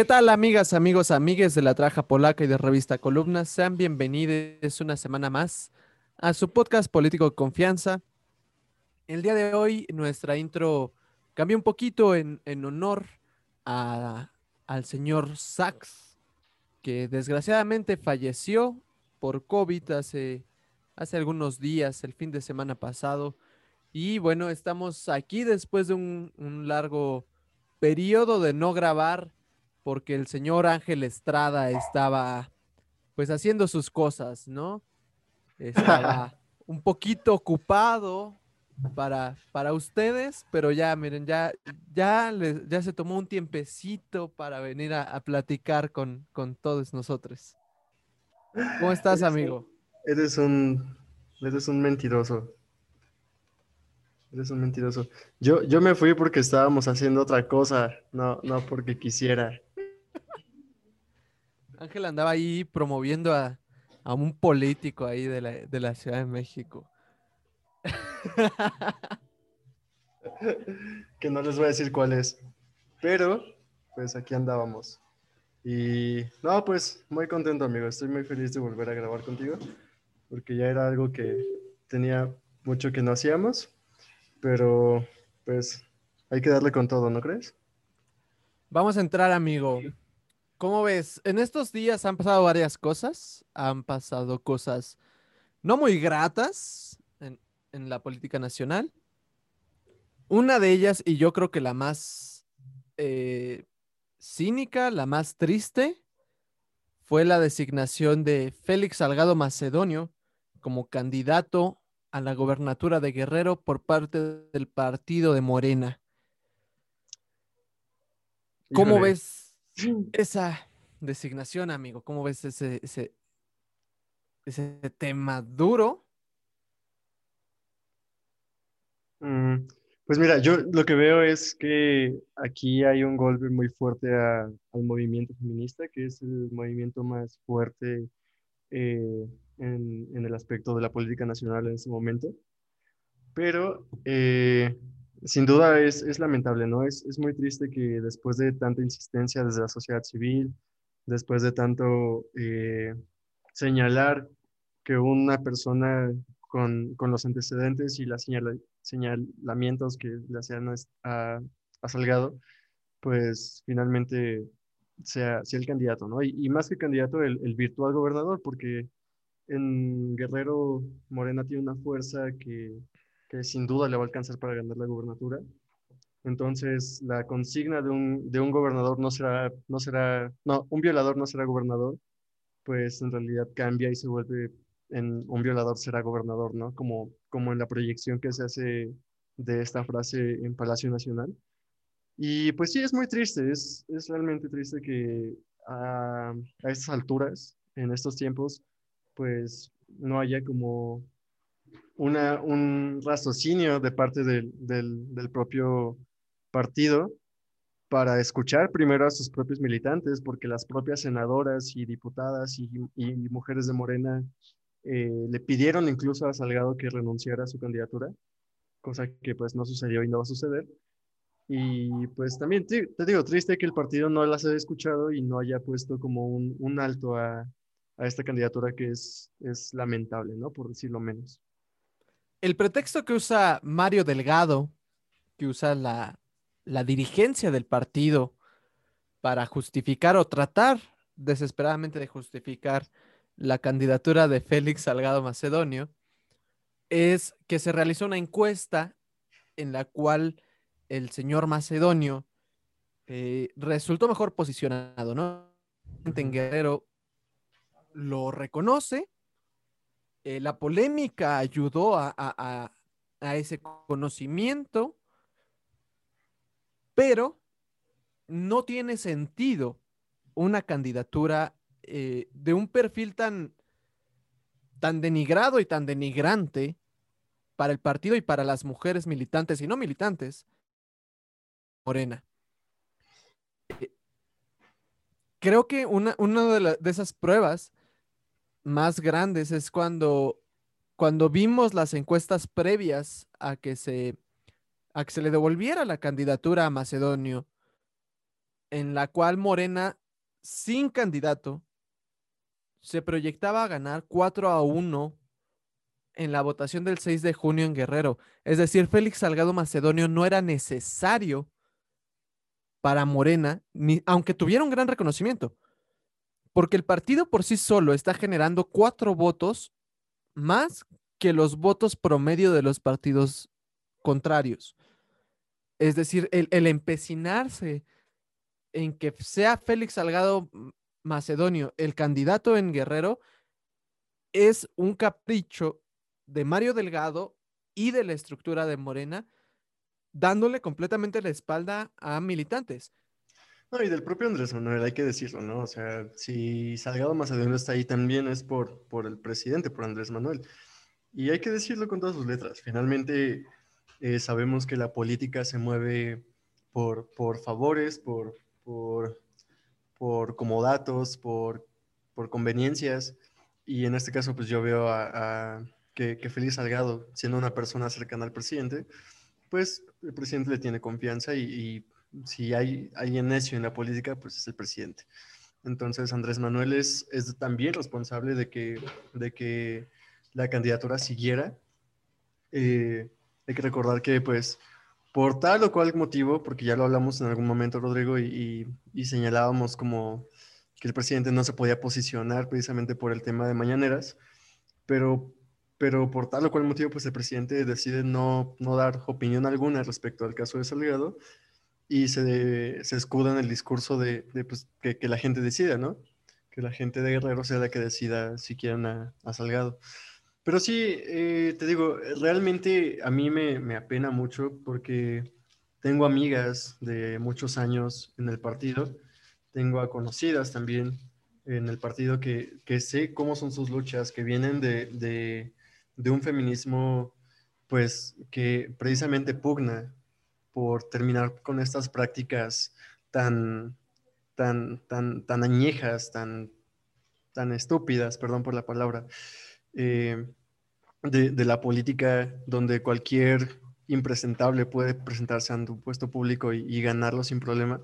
¿Qué tal amigas, amigos, amigues de la Traja Polaca y de Revista Columnas? Sean bienvenidos una semana más a su podcast político confianza. El día de hoy nuestra intro cambió un poquito en, en honor a, al señor Sachs, que desgraciadamente falleció por COVID hace, hace algunos días, el fin de semana pasado. Y bueno, estamos aquí después de un, un largo periodo de no grabar porque el señor Ángel Estrada estaba pues haciendo sus cosas, ¿no? Estaba un poquito ocupado para, para ustedes, pero ya, miren, ya, ya, ya se tomó un tiempecito para venir a, a platicar con, con todos nosotros. ¿Cómo estás, Eres amigo? un- Eres un, eres un mentiroso. Eres un mentiroso. Yo, yo me fui porque estábamos haciendo otra cosa, no, no porque quisiera. Ángel andaba ahí promoviendo a, a un político ahí de la, de la Ciudad de México. Que no les voy a decir cuál es. Pero, pues aquí andábamos. Y no, pues muy contento, amigo. Estoy muy feliz de volver a grabar contigo. Porque ya era algo que tenía mucho que no hacíamos. Pero, pues, hay que darle con todo, ¿no crees? Vamos a entrar, amigo. ¿Cómo ves? En estos días han pasado varias cosas. Han pasado cosas no muy gratas en, en la política nacional. Una de ellas, y yo creo que la más eh, cínica, la más triste, fue la designación de Félix Salgado Macedonio como candidato a la gobernatura de Guerrero por parte del partido de Morena. ¿Cómo Híjole. ves esa designación, amigo? ¿Cómo ves ese, ese, ese tema duro? Mm, Pues mira, yo lo que veo es que aquí hay un golpe muy fuerte a- al movimiento feminista, que es el movimiento más fuerte eh, en, en el aspecto de la política nacional en este momento. Pero eh, sin duda es, es lamentable, ¿no? Es, es muy triste que después de tanta insistencia desde la sociedad civil, después de tanto eh, señalar que una persona con, con los antecedentes y las señala- señalamientos que le hacían a, a, Salgado, pues finalmente sea, sea el candidato, ¿no? Y, más que candidato, el virtual gobernador, porque en Guerrero Morena tiene una fuerza que, que sin duda le va a alcanzar para ganar la gubernatura. Entonces, la consigna de un, de un gobernador no será, no será, no, un violador no será gobernador, pues en realidad cambia y se vuelve en un violador será gobernador, ¿no? Como, como en la proyección que se hace de esta frase en Palacio Nacional. Y pues sí, es muy triste, es, es realmente triste que a, a estas alturas, en estos tiempos, pues no haya como una, un raciocinio de parte del, del, del propio partido para escuchar primero a sus propios militantes, porque las propias senadoras y diputadas y, y mujeres de Morena eh, le pidieron incluso a Salgado que renunciara a su candidatura, cosa que pues no sucedió y no va a suceder. Y pues también te, te digo, triste que el partido no las haya escuchado y no haya puesto como un, un alto a, a, esta candidatura que es, es lamentable, ¿no? Por decirlo menos. El pretexto que usa Mario Delgado, que usa la, la dirigencia del partido para justificar o tratar desesperadamente de justificar la candidatura de Félix Salgado Macedonio, es que se realizó una encuesta en la cual el señor Macedonio eh, resultó mejor posicionado, ¿no? En Guerrero lo reconoce, eh, la polémica ayudó a, a, a, ese conocimiento, pero no tiene sentido una candidatura eh, de un perfil tan, tan denigrado y tan denigrante para el partido y para las mujeres militantes y no militantes, Morena. Eh, creo que una, una de, la, de, esas pruebas más grandes es cuando, cuando vimos las encuestas previas a que se, a que se le devolviera la candidatura a Macedonio. en la cual Morena, sin candidato, se proyectaba a ganar 4 a 1 en la votación del 6 de junio en Guerrero. Es decir, Félix Salgado Macedonio no era necesario para Morena, ni, aunque tuviera un gran reconocimiento, porque el partido por sí solo está generando cuatro votos más que los votos promedio de los partidos contrarios. Es decir, el, empecinarse en que sea Félix Salgado Macedonio el candidato en Guerrero es un capricho de Mario Delgado y de la estructura de Morena, dándole completamente la espalda a militantes. No, y del propio Andrés Manuel, hay que decirlo, ¿no? O sea, si Salgado Macedonio está ahí también es por, por el presidente, por Andrés Manuel. Y hay que decirlo con todas sus letras. Finalmente, eh, sabemos que la política se mueve por, por favores, por, por, por comodatos, por, por conveniencias. Y en este caso, pues yo veo a que, que Salgado, siendo una persona cercana al presidente, pues el presidente le tiene confianza y, si hay alguien necio en la política, pues es el presidente. Entonces Andrés Manuel es, es también responsable de que, de que la candidatura siguiera. Eh, hay que recordar que pues por tal o cual motivo, porque ya lo hablamos en algún momento Rodrigo y, y señalábamos como que el presidente no se podía posicionar precisamente por el tema de mañaneras, pero pero por tal o cual motivo, pues el presidente decide no, no dar opinión alguna respecto al caso de Salgado y se, se escuda en el discurso de, de pues, que, que, la gente decida, ¿no? Que la gente de Guerrero sea la que decida si quieren a, a Salgado. Pero sí, eh, te digo, realmente a mí me, me apena mucho porque tengo amigas de muchos años en el partido, tengo a conocidas también en el partido que, que sé cómo son sus luchas, que vienen de, de de un feminismo pues que precisamente pugna por terminar con estas prácticas tan, tan, tan, tan añejas, tan, tan estúpidas, perdón por la palabra, eh, de, de, la política donde cualquier impresentable puede presentarse ante un puesto público y, y, ganarlo sin problema.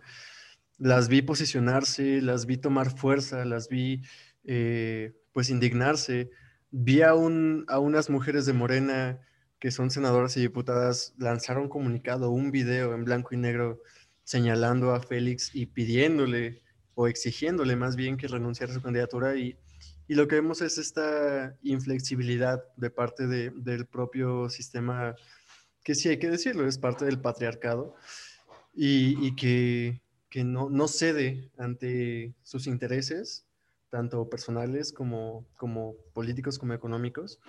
Las vi posicionarse, las vi tomar fuerza, las vi eh, pues indignarse vi a, unas mujeres de Morena que son senadoras y diputadas lanzar un comunicado, un video en blanco y negro señalando a Félix y pidiéndole o exigiéndole más bien que renunciara a su candidatura y, lo que vemos es esta inflexibilidad de parte del propio sistema, que sí hay que decirlo, es parte del patriarcado y, que, no, no, cede ante sus intereses tanto personales como, como políticos como económicos.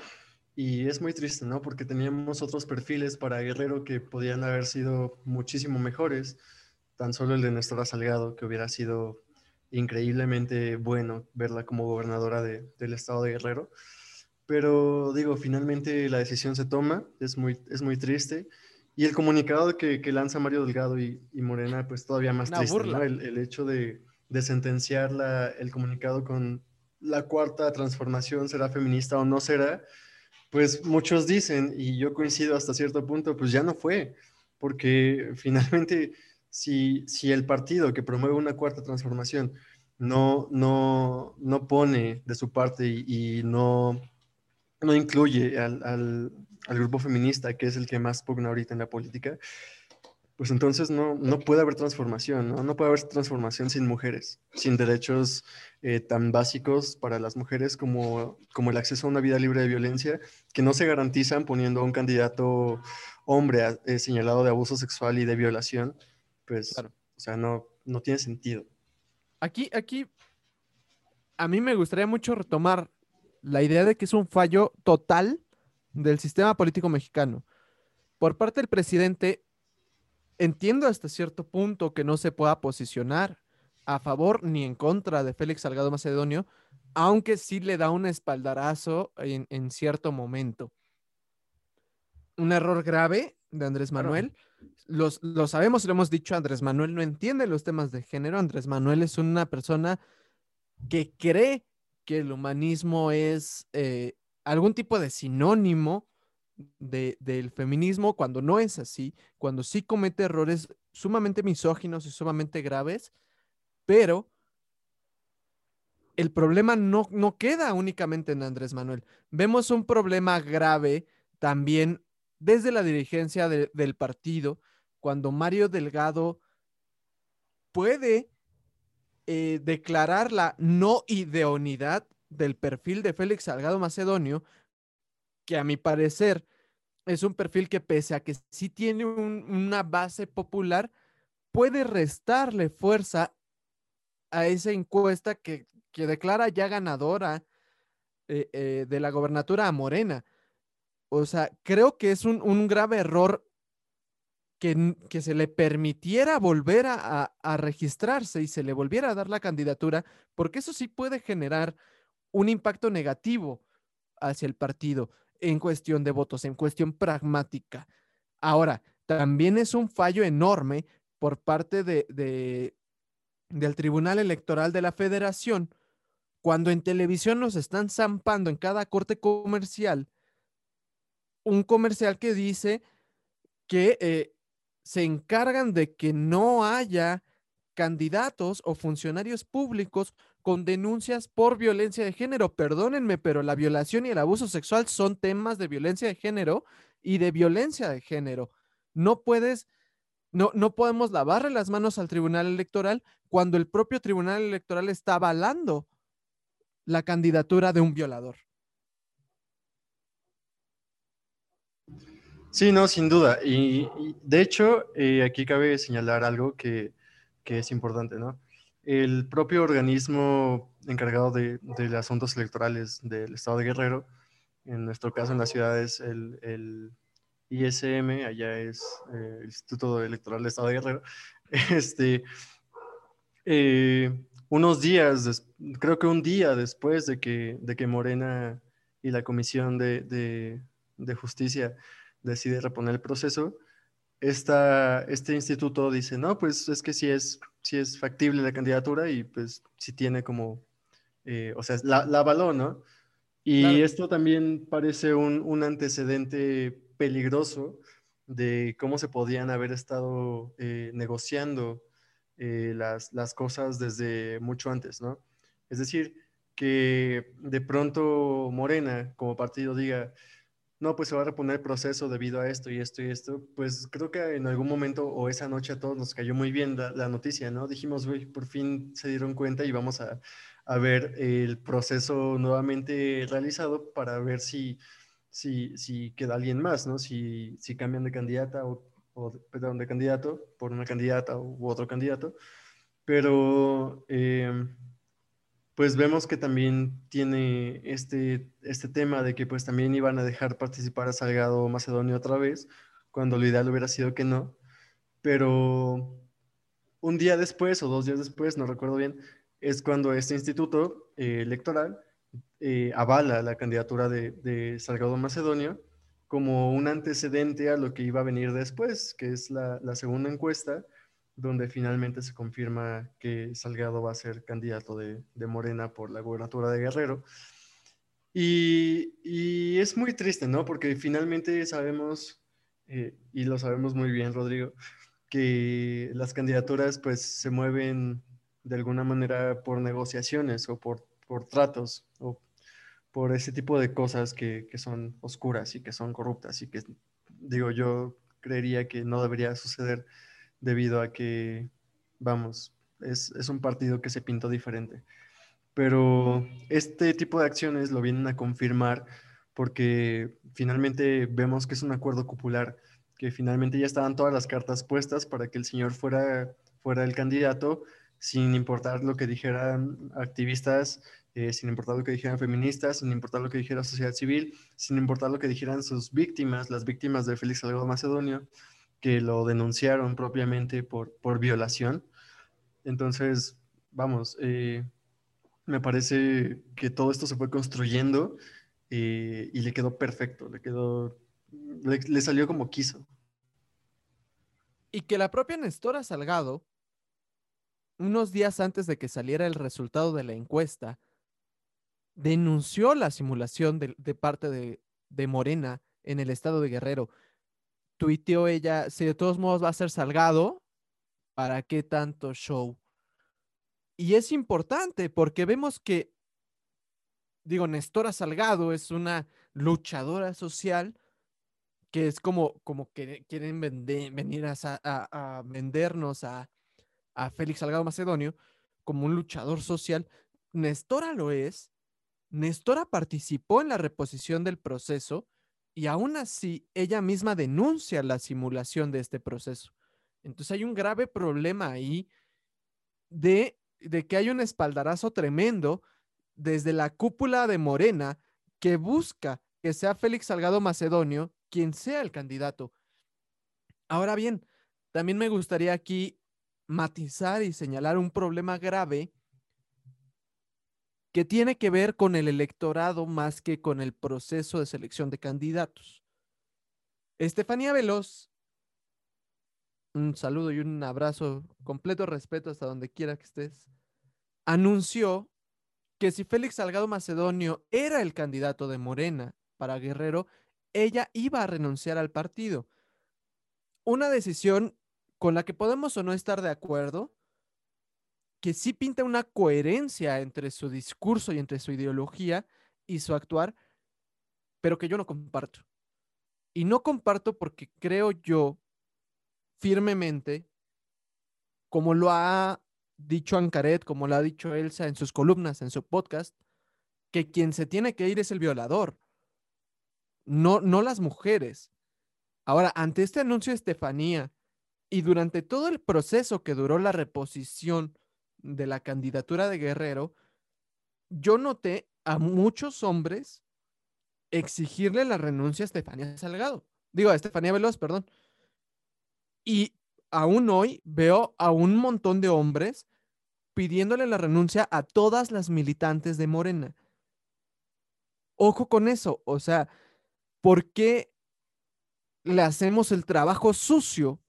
Y es muy triste, ¿no? Porque teníamos otros perfiles para Guerrero que podían haber sido muchísimo mejores. Tan solo el de Néstor Salgado, que hubiera sido increíblemente bueno verla como gobernadora de, del estado de Guerrero. Pero digo, finalmente la decisión se toma, es muy, es muy triste. Y el comunicado que, que lanza Mario Delgado y, y, Morena, pues todavía más triste, ¿no? el, el, hecho de, de sentenciar la, el comunicado con la cuarta transformación será feminista o no será, pues muchos dicen, y yo coincido hasta cierto punto, pues ya no fue, porque finalmente si, si el partido que promueve una cuarta transformación no, no, no pone de su parte y, no, no incluye al, al, al, grupo feminista, que es el que más pugna ahorita en la política, pues entonces no, no puede haber transformación, ¿no? No puede haber transformación sin mujeres, sin derechos eh, tan básicos para las mujeres como, como el acceso a una vida libre de violencia, que no se garantizan poniendo a un candidato hombre eh, señalado de abuso sexual y de violación, pues, claro. o sea, no, no tiene sentido. Aquí, aquí, a mí me gustaría mucho retomar la idea de que es un fallo total del sistema político mexicano. Por parte del presidente, entiendo hasta cierto punto que no se pueda posicionar a favor ni en contra de Félix Salgado Macedonio, aunque sí le da un espaldarazo en, en cierto momento. Un error grave de Andrés Manuel. Los, lo sabemos, lo hemos dicho, Andrés Manuel no entiende los temas de género. Andrés Manuel es una persona que cree que el humanismo es eh, algún tipo de sinónimo de, del feminismo cuando no es así, cuando sí comete errores sumamente misóginos y sumamente graves, Pero el problema no, no queda únicamente en Andrés Manuel. Vemos un problema grave también desde la dirigencia del partido, cuando Mario Delgado puede eh, declarar la no ideonidad del perfil de Félix Salgado Macedonio, que a mi parecer es un perfil que pese a que sí tiene una base popular, puede restarle fuerza a esa encuesta que, declara ya ganadora eh, eh, de la gobernatura a Morena. O sea, creo que es un, grave error que, que, se le permitiera volver a, registrarse y se le volviera a dar la candidatura, porque eso sí puede generar un impacto negativo hacia el partido en cuestión de votos, en cuestión pragmática. Ahora, también es un fallo enorme por parte de, del Tribunal Electoral de la Federación cuando en televisión nos están zampando en cada corte comercial un comercial que dice que eh, se encargan de que no haya candidatos o funcionarios públicos con denuncias por violencia de género. Perdónenme, pero la violación y el abuso sexual son temas de violencia de género y de violencia de género. No puedes, no, no podemos lavarle las manos al Tribunal Electoral cuando el propio Tribunal Electoral está avalando la candidatura de un violador. Sí, no, sin duda. Y, de hecho, eh, aquí cabe señalar algo que, es importante, ¿no? El propio organismo encargado de, asuntos electorales del Estado de Guerrero, en nuestro caso en la ciudad es el, ISM, allá es eh, el Instituto Electoral del Estado de Guerrero, este, eh, unos días, creo que un día después de que, de que Morena y la Comisión de, de Justicia decide reponer el proceso, esta, este instituto dice, no, pues es que sí es, sí es factible la candidatura y pues sí tiene como, eh, o sea, la, la, avaló, ¿no? Y esto también parece un, un, antecedente peligroso de cómo se podían haber estado eh, negociando eh, las, las cosas desde mucho antes, ¿no? Es decir, que de pronto Morena como partido diga, no, pues se va a reponer el proceso debido a esto y esto y esto, pues creo que en algún momento o esa noche a todos nos cayó muy bien la, noticia, ¿no? Dijimos, güey, por fin se dieron cuenta y vamos a, ver el proceso nuevamente realizado para ver si, si, si queda alguien más, ¿no? Si, si cambian de candidata o, perdón, de candidato por una candidata u otro candidato. Pero... Eh, pues vemos que también tiene este, este tema de que pues también iban a dejar participar a Salgado Macedonio otra vez, cuando lo ideal hubiera sido que no. Pero un día después o dos días después, no recuerdo bien, es cuando este instituto eh, electoral eh, avala la candidatura de, Salgado Macedonio como un antecedente a lo que iba a venir después, que es la segunda encuesta, donde finalmente se confirma que Salgado va a ser candidato de, Morena por la gubernatura de Guerrero. Y, es muy triste, ¿no? Porque finalmente sabemos, eh, y lo sabemos muy bien, Rodrigo, que las candidaturas pues se mueven de alguna manera por negociaciones o por, por tratos o por ese tipo de cosas que, que son oscuras y que son corruptas y que, digo, yo creería que no debería suceder debido a que, vamos, es, un partido que se pintó diferente. Pero este tipo de acciones lo vienen a confirmar porque finalmente vemos que es un acuerdo popular, que finalmente ya estaban todas las cartas puestas para que el señor fuera, fuera el candidato, sin importar lo que dijeran activistas, eh, sin importar lo que dijeran feministas, sin importar lo que dijera sociedad civil, sin importar lo que dijeran sus víctimas, las víctimas de Félix Salgado Macedonio que lo denunciaron propiamente por, por violación. Entonces, vamos, eh, me parece que todo esto se fue construyendo eh, y le quedó perfecto, le quedó, le, salió como quiso. Y que la propia Nestora Salgado, unos días antes de que saliera el resultado de la encuesta, denunció la simulación de, de parte de, de Morena en el estado de Guerrero tuiteó ella, si de todos modos va a ser Salgado, ¿para qué tanto show? Y es importante porque vemos que, digo, Nestora Salgado es una luchadora social que es como, como que quieren venir a, a, vendernos a, a Félix Salgado Macedonio como un luchador social. Nestora lo es. Nestora participó en la reposición del proceso y aún así ella misma denuncia la simulación de este proceso. Entonces hay un grave problema ahí de, de que hay un espaldarazo tremendo desde la cúpula de Morena que busca que sea Félix Salgado Macedonio quien sea el candidato. Ahora bien, también me gustaría aquí matizar y señalar un problema grave que tiene que ver con el electorado más que con el proceso de selección de candidatos. Estefanía Veloz, un saludo y un abrazo, completo respeto hasta donde quiera que estés, anunció que si Félix Salgado Macedonio era el candidato de Morena para Guerrero, ella iba a renunciar al partido. Una decisión con la que podemos o no estar de acuerdo, que sí pinta una coherencia entre su discurso y entre su ideología y su actuar, pero que yo no comparto. Y no comparto porque creo yo firmemente, como lo ha dicho Ancaret, como lo ha dicho Elsa en sus columnas, en su podcast, que quien se tiene que ir es el violador, no, no las mujeres. Ahora, ante este anuncio de Estefanía y durante todo el proceso que duró la reposición de la candidatura de Guerrero, yo noté a muchos hombres exigirle la renuncia a Estefanía Salgado. Digo, a Estefanía Veloz, perdón. Y aún hoy veo a un montón de hombres pidiéndole la renuncia a todas las militantes de Morena. Ojo con eso, o sea, ¿por qué le hacemos el trabajo sucio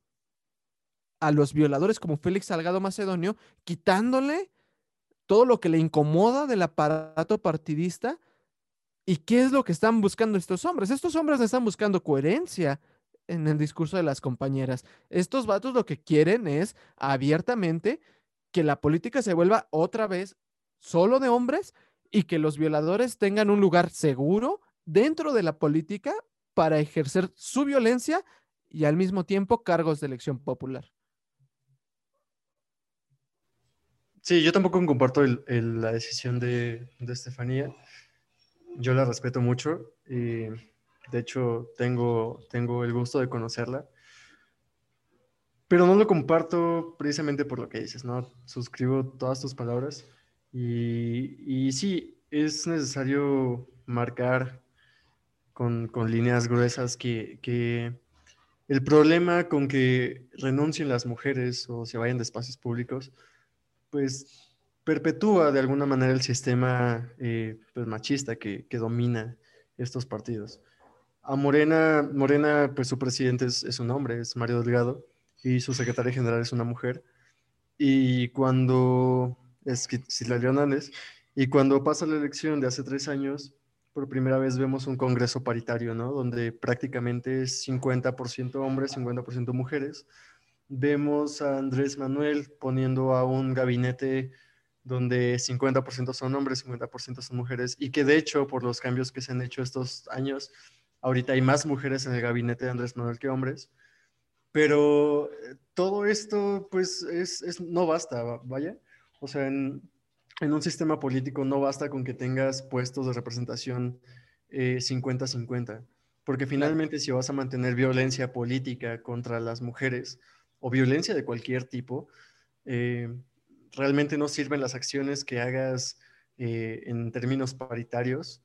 a los violadores como Félix Salgado Macedonio, quitándole todo lo que le incomoda del aparato partidista. ¿Y qué es lo que están buscando estos hombres? Estos hombres están buscando coherencia en el discurso de las compañeras. Estos vatos lo que quieren es abiertamente que la política se vuelva otra vez solo de hombres y que los violadores tengan un lugar seguro dentro de la política para ejercer su violencia y al mismo tiempo cargos de elección popular. Sí, yo tampoco comparto la decisión de, Estefanía. Yo la respeto mucho y de hecho tengo, tengo el gusto de conocerla. Pero no lo comparto precisamente por lo que dices, ¿no? Suscribo todas tus palabras y, y sí, es necesario marcar con, con líneas gruesas que, que, el problema con que renuncien las mujeres o se vayan de espacios públicos pues perpetúa de alguna manera el sistema eh, pues, machista que, domina estos partidos. A Morena, Morena, pues su presidente es, un hombre, es Mario Delgado, y su secretaria general es una mujer. Y cuando es Silvia Hernández, y cuando pasa la elección de hace tres años, por primera vez vemos un congreso paritario, ¿no? Donde prácticamente es 50% hombres, 50% mujeres, vemos a Andrés Manuel poniendo a un gabinete donde 50% son hombres, 50% son mujeres, y que de hecho, por los cambios que se han hecho estos años, ahorita hay más mujeres en el gabinete de Andrés Manuel que hombres. Pero eh, todo esto, pues, es, no basta, vaya. O sea, en, un sistema político no basta con que tengas puestos de representación 50-50, eh, porque finalmente si vas a mantener violencia política contra las mujeres, o violencia de cualquier tipo, eh, realmente no sirven las acciones que hagas eh, en términos paritarios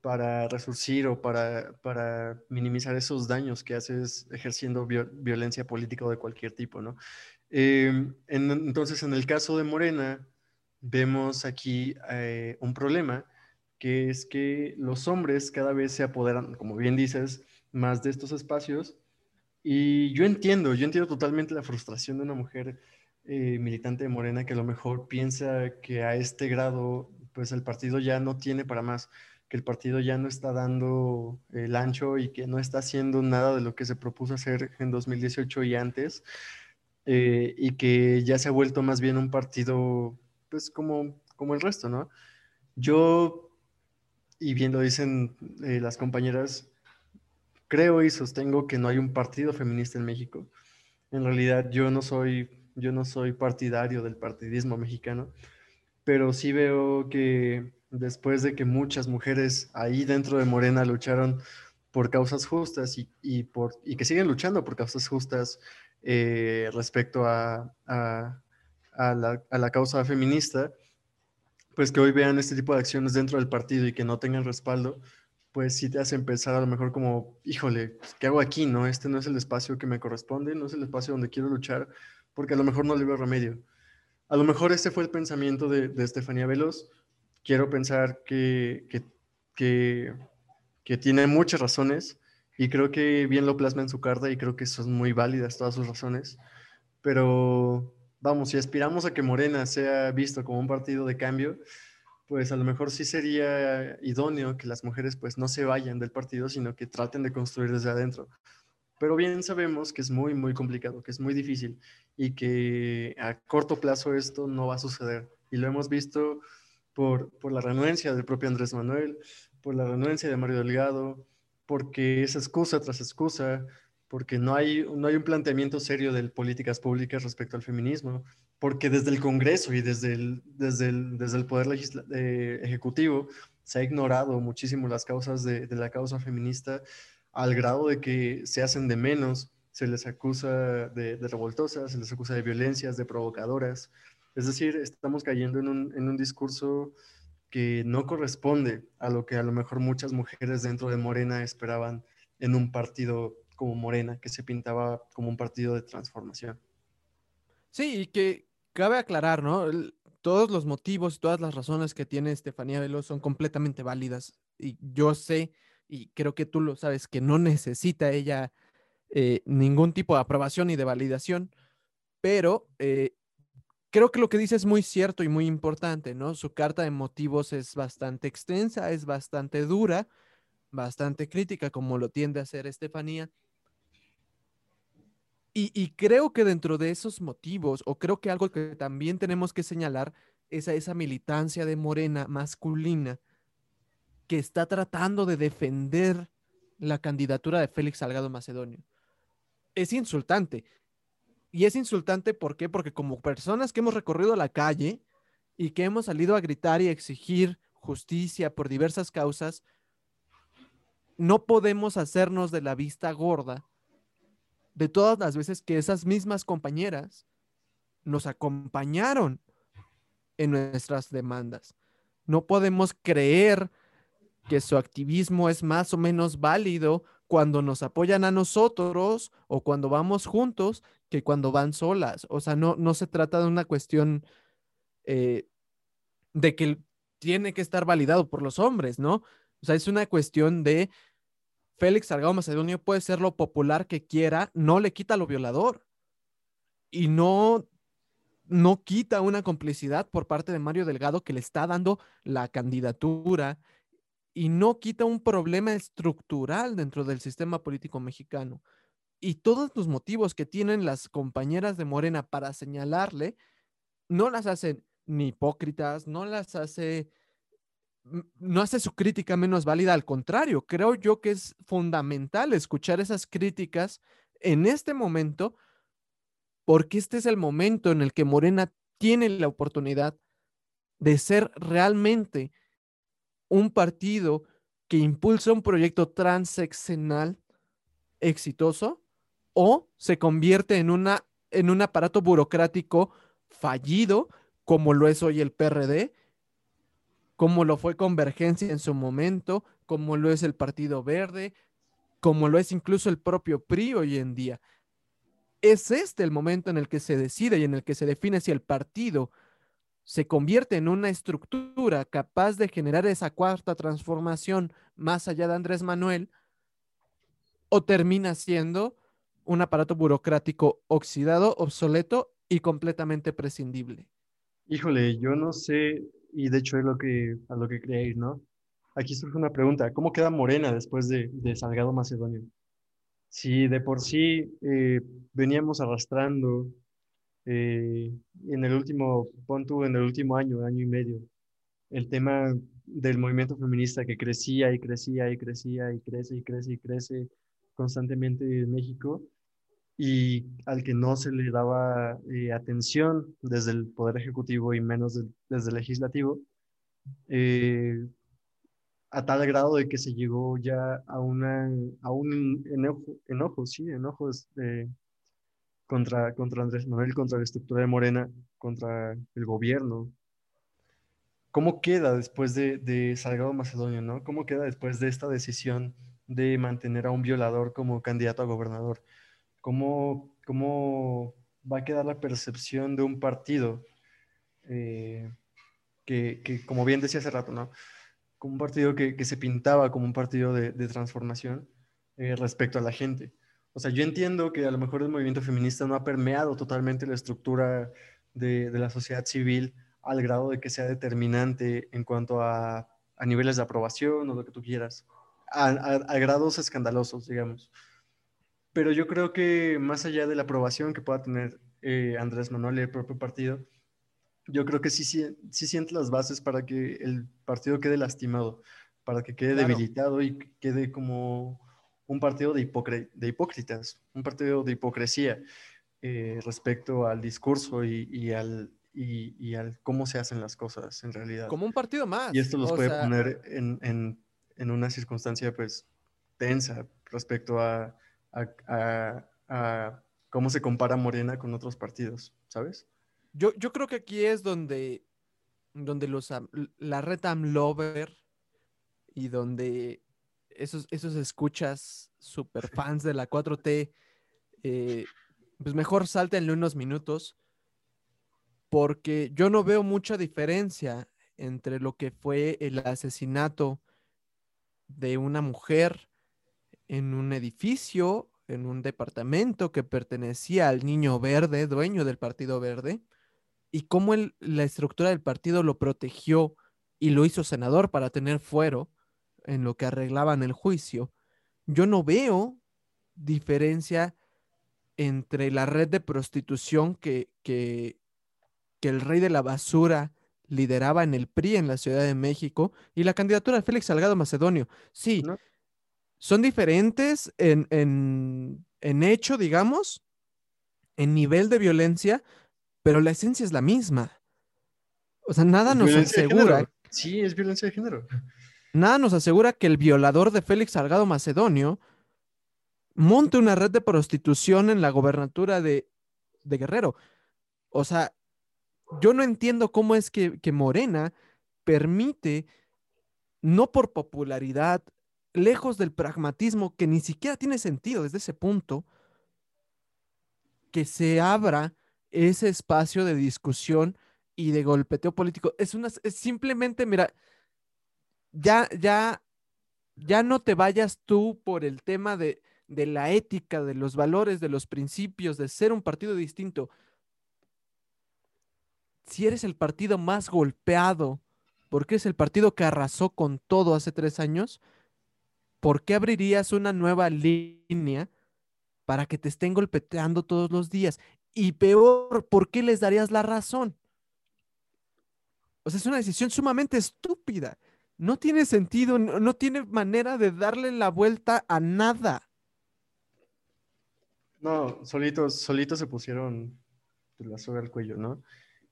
para resurcir o para, para, minimizar esos daños que haces ejerciendo violencia política o de cualquier tipo, ¿no? Eh, entonces, en el caso de Morena, vemos aquí un problema, que es que los hombres cada vez se apoderan, como bien dices, más de estos espacios y yo entiendo, yo entiendo totalmente la frustración de una mujer eh, militante de Morena que a lo mejor piensa que a este grado, pues el partido ya no tiene para más, que el partido ya no está dando el ancho y que no está haciendo nada de lo que se propuso hacer en 2018 y antes, eh, y que ya se ha vuelto más bien un partido pues como, como el resto, ¿no? Yo, y bien lo dicen eh, las compañeras, creo y sostengo que no hay un partido feminista en México. En realidad yo no soy, yo no soy partidario del partidismo mexicano, pero sí veo que después de que muchas mujeres ahí dentro de Morena lucharon por causas justas y, por, y que siguen luchando por causas justas eh, respecto a, a, la, a, la, causa feminista, pues que hoy vean este tipo de acciones dentro del partido y que no tengan respaldo, pues sí te hace empezar a lo mejor como, híjole, pues, ¿qué hago aquí? No, este no es el espacio que me corresponde, no es el espacio donde quiero luchar, porque a lo mejor no le veo remedio. A lo mejor este fue el pensamiento de, Estefanía Veloz. Quiero pensar que, que, que que tiene muchas razones y creo que bien lo plasma en su carta y creo que son muy válidas todas sus razones. Pero vamos, si aspiramos a que Morena sea visto como un partido de cambio, pues a lo mejor sí sería idóneo que las mujeres pues no se vayan del partido, sino que traten de construir desde adentro. Pero bien sabemos que es muy, muy complicado, que es muy difícil y que a corto plazo esto no va a suceder. Y lo hemos visto por, por la renuencia del propio Andrés Manuel, por la renuencia de Mario Delgado, porque es excusa tras excusa, porque no hay, no hay un planteamiento serio de políticas públicas respecto al feminismo, porque desde el Congreso y desde el, desde el, desde el Poder eh, Ejecutivo se ha ignorado muchísimo las causas de, de, la causa feminista al grado de que se hacen de menos, se les acusa de, de revoltosas, se les acusa de violencias, de provocadoras. Es decir, estamos cayendo en un, en un discurso que no corresponde a lo que a lo mejor muchas mujeres dentro de Morena esperaban en un partido como Morena, que se pintaba como un partido de transformación. Sí, y que cabe aclarar, ¿no? todos los motivos, todas las razones que tiene Estefanía Veloz son completamente válidas. Y yo sé, y creo que tú lo sabes, que no necesita ella eh, ningún tipo de aprobación y de validación, pero eh, creo que lo que dice es muy cierto y muy importante, ¿no? Su carta de motivos es bastante extensa, es bastante dura, bastante crítica, como lo tiende a hacer Estefanía. Y, creo que dentro de esos motivos, o creo que algo que también tenemos que señalar, es a esa militancia de Morena masculina que está tratando de defender la candidatura de Félix Salgado Macedonio. Es insultante. Y es insultante. Porque como personas que hemos recorrido la calle y que hemos salido a gritar y exigir justicia por diversas causas, no podemos hacernos de la vista gorda de todas las veces que esas mismas compañeras nos acompañaron en nuestras demandas. No podemos creer que su activismo es más o menos válido cuando nos apoyan a nosotros o cuando vamos juntos que cuando van solas. O sea, no, no se trata de una cuestión eh, de que tiene que estar validado por los hombres, ¿no? O sea, es una cuestión de Félix Salgado Macedonio puede ser lo popular que quiera, no le quita lo violador. Y no, no quita una complicidad por parte de Mario Delgado que le está dando la candidatura y no quita un problema estructural dentro del sistema político mexicano. Y todos los motivos que tienen las compañeras de Morena para señalarle, no las hacen ni hipócritas, no las hace, no hace su crítica menos válida, al contrario, creo yo que es fundamental escuchar esas críticas en este momento, porque este es el momento en el que Morena tiene la oportunidad de ser realmente un partido que impulsa un proyecto transeccional exitoso o se convierte en, una, en un aparato burocrático fallido, como lo es hoy el PRD, como lo fue Convergencia en su momento, como lo es el Partido Verde, como lo es incluso el propio PRI hoy en día. Es este el momento en el que se decide y en el que se define si el partido se convierte en una estructura capaz de generar esa cuarta transformación más allá de Andrés Manuel, o termina siendo un aparato burocrático oxidado, obsoleto y completamente prescindible. Híjole, yo no sé, y de hecho es lo que, a lo que quería ir, ¿no? Aquí surge una pregunta, ¿cómo queda Morena después de, Salgado Macedonio? Si de por sí eh, veníamos arrastrando eh, en el último, pon en el último año, año y medio, el tema del movimiento feminista que crecía y crecía y crecía y crece y crece y crece constantemente en México y al que no se le daba eh, atención desde el Poder Ejecutivo y menos desde el Legislativo, eh, a tal grado de que se llegó ya a, una, a un enojo, enojo sí, enojos de, contra, contra Andrés Manuel, contra la estructura de Morena, contra el gobierno. ¿Cómo queda después de, de Salgado Macedonio, no? ¿Cómo queda después de esta decisión de mantener a un violador como candidato a gobernador? ¿Cómo, cómo va a quedar la percepción de un partido eh, que, que, como bien decía hace rato, ¿no? Como un partido que, que se pintaba como un partido de, de transformación eh, respecto a la gente. O sea, yo entiendo que a lo mejor el movimiento feminista no ha permeado totalmente la estructura de, de la sociedad civil al grado de que sea determinante en cuanto a, a niveles de aprobación o lo que tú quieras, a, a, grados escandalosos, digamos. Pero yo creo que más allá de la aprobación que pueda tener eh, Andrés Manuel y el propio partido, yo creo que sí, sí, sí siente las bases para que el partido quede lastimado, para que quede debilitado y quede como un partido de, de hipócritas, un partido de hipocresía eh, respecto al discurso y, y al, y, y, al cómo se hacen las cosas en realidad. Como un partido más. Y esto los puede sea... poner en, en, en, una circunstancia pues tensa respecto a, a, cómo se compara Morena con otros partidos, ¿sabes? Yo, yo creo que aquí es donde, donde los, la red Amlover y donde esos, esos escuchas super fans de la 4T, eh, pues mejor sáltenle unos minutos, porque yo no veo mucha diferencia entre lo que fue el asesinato de una mujer en un edificio, en un departamento que pertenecía al niño verde, dueño del Partido Verde, y cómo la estructura del partido lo protegió y lo hizo senador para tener fuero en lo que arreglaban el juicio, yo no veo diferencia entre la red de prostitución que, que, que el rey de la basura lideraba en el PRI en la Ciudad de México y la candidatura de Félix Salgado Macedonio. Sí. Son diferentes en, en, en, hecho, digamos, en nivel de violencia, pero la esencia es la misma. O sea, nada nos asegura. Sí, es violencia de género. Nada nos asegura que el violador de Félix Salgado Macedonio monte una red de prostitución en la gobernatura de, de Guerrero. O sea, yo no entiendo cómo es que, que, Morena permite, no por popularidad, lejos del pragmatismo, que ni siquiera tiene sentido desde ese punto, que se abra ese espacio de discusión y de golpeteo político. Es una, simplemente, mira, ya, ya, ya no te vayas tú por el tema de, de la ética, de los valores, de los principios, de ser un partido distinto. Si eres el partido más golpeado, porque es el partido que arrasó con todo hace tres años, ¿por qué abrirías una nueva línea para que te estén golpeteando todos los días? Y peor, ¿por qué les darías la razón? O sea, es una decisión sumamente estúpida no tiene sentido, no, tiene manera de darle la vuelta a nada. No, solitos, solitos se pusieron la soga al cuello, ¿no?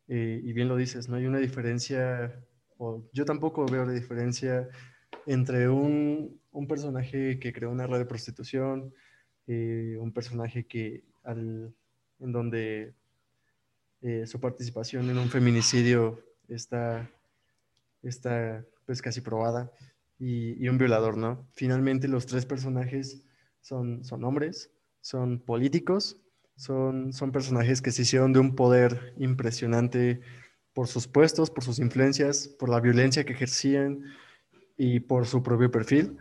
Eh, y bien lo dices, no hay una diferencia, o yo tampoco veo la diferencia entre un, un personaje que creó una red de prostitución, eh, un personaje que en donde eh, su participación en un feminicidio está, está pues casi probada, y, y, un violador, ¿no? Finalmente los tres personajes son, son hombres, son políticos, son, son personajes que se hicieron de un poder impresionante por sus puestos, por sus influencias, por la violencia que ejercían y por su propio perfil.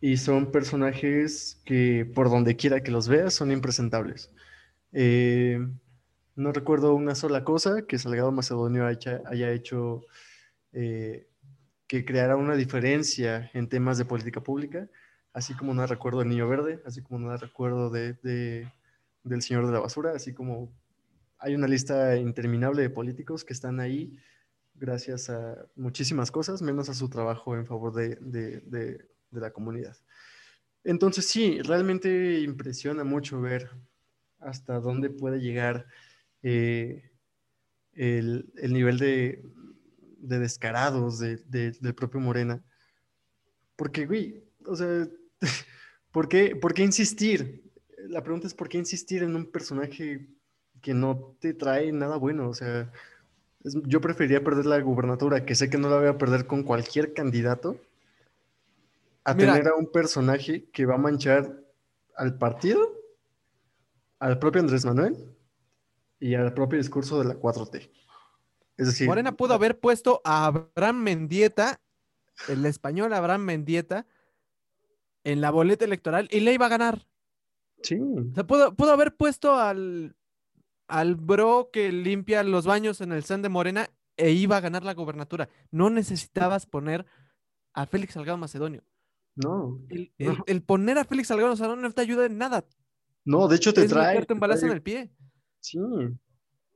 Y son personajes que por donde quiera que los veas son impresentables. Eh, no recuerdo una sola cosa que Salgado Macedonio haya, haya hecho eh, que creara una diferencia en temas de política pública, así como no recuerdo del Niño Verde, así como no recuerdo de, de, del Señor de la Basura, así como hay una lista interminable de políticos que están ahí gracias a muchísimas cosas, menos a su trabajo en favor de, la comunidad. Entonces sí, realmente impresiona mucho ver hasta dónde puede llegar eh, el, nivel de, descarados del propio Morena. Porque, güey, o sea, ¿por qué, ¿por qué insistir? La pregunta es, ¿por qué insistir en un personaje que no te trae nada bueno? O sea, yo preferiría perder la gubernatura, que sé que no la voy a perder con cualquier candidato, a tener a un personaje que va a manchar al partido, al propio Andrés Manuel y al propio discurso de la 4T. Es decir, Morena pudo haber puesto a Abraham Mendieta, el español Abraham Mendieta, en la boleta electoral y le iba a ganar. Sí. O sea, pudo, pudo haber puesto al al bro que limpia los baños en el San de Morena e iba a ganar la gobernatura. No necesitabas poner a Félix Salgado Macedonio. No. El, poner a Félix Salgado Macedonio no te ayuda en nada. No, de hecho te trae. un balazo en el pie. Sí,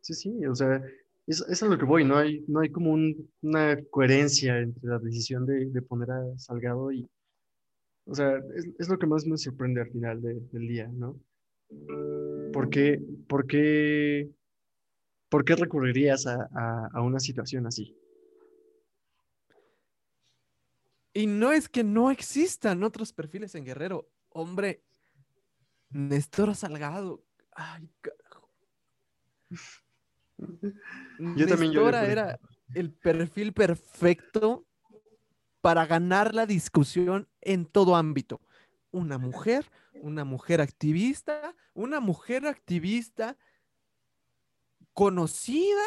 sí, sí. O sea, eso es a lo que voy. No hay, no hay como una coherencia entre la decisión de, poner a Salgado y. O sea, es, lo que más me sorprende al final del día, ¿no? ¿Por qué, por qué, por qué recurrirías a, una situación así? Y no es que no existan otros perfiles en Guerrero. Hombre, Néstor Salgado. Ay, carajo. Yo también yo era el perfil perfecto para ganar la discusión en todo ámbito. Una mujer, una mujer activista, una mujer activista conocida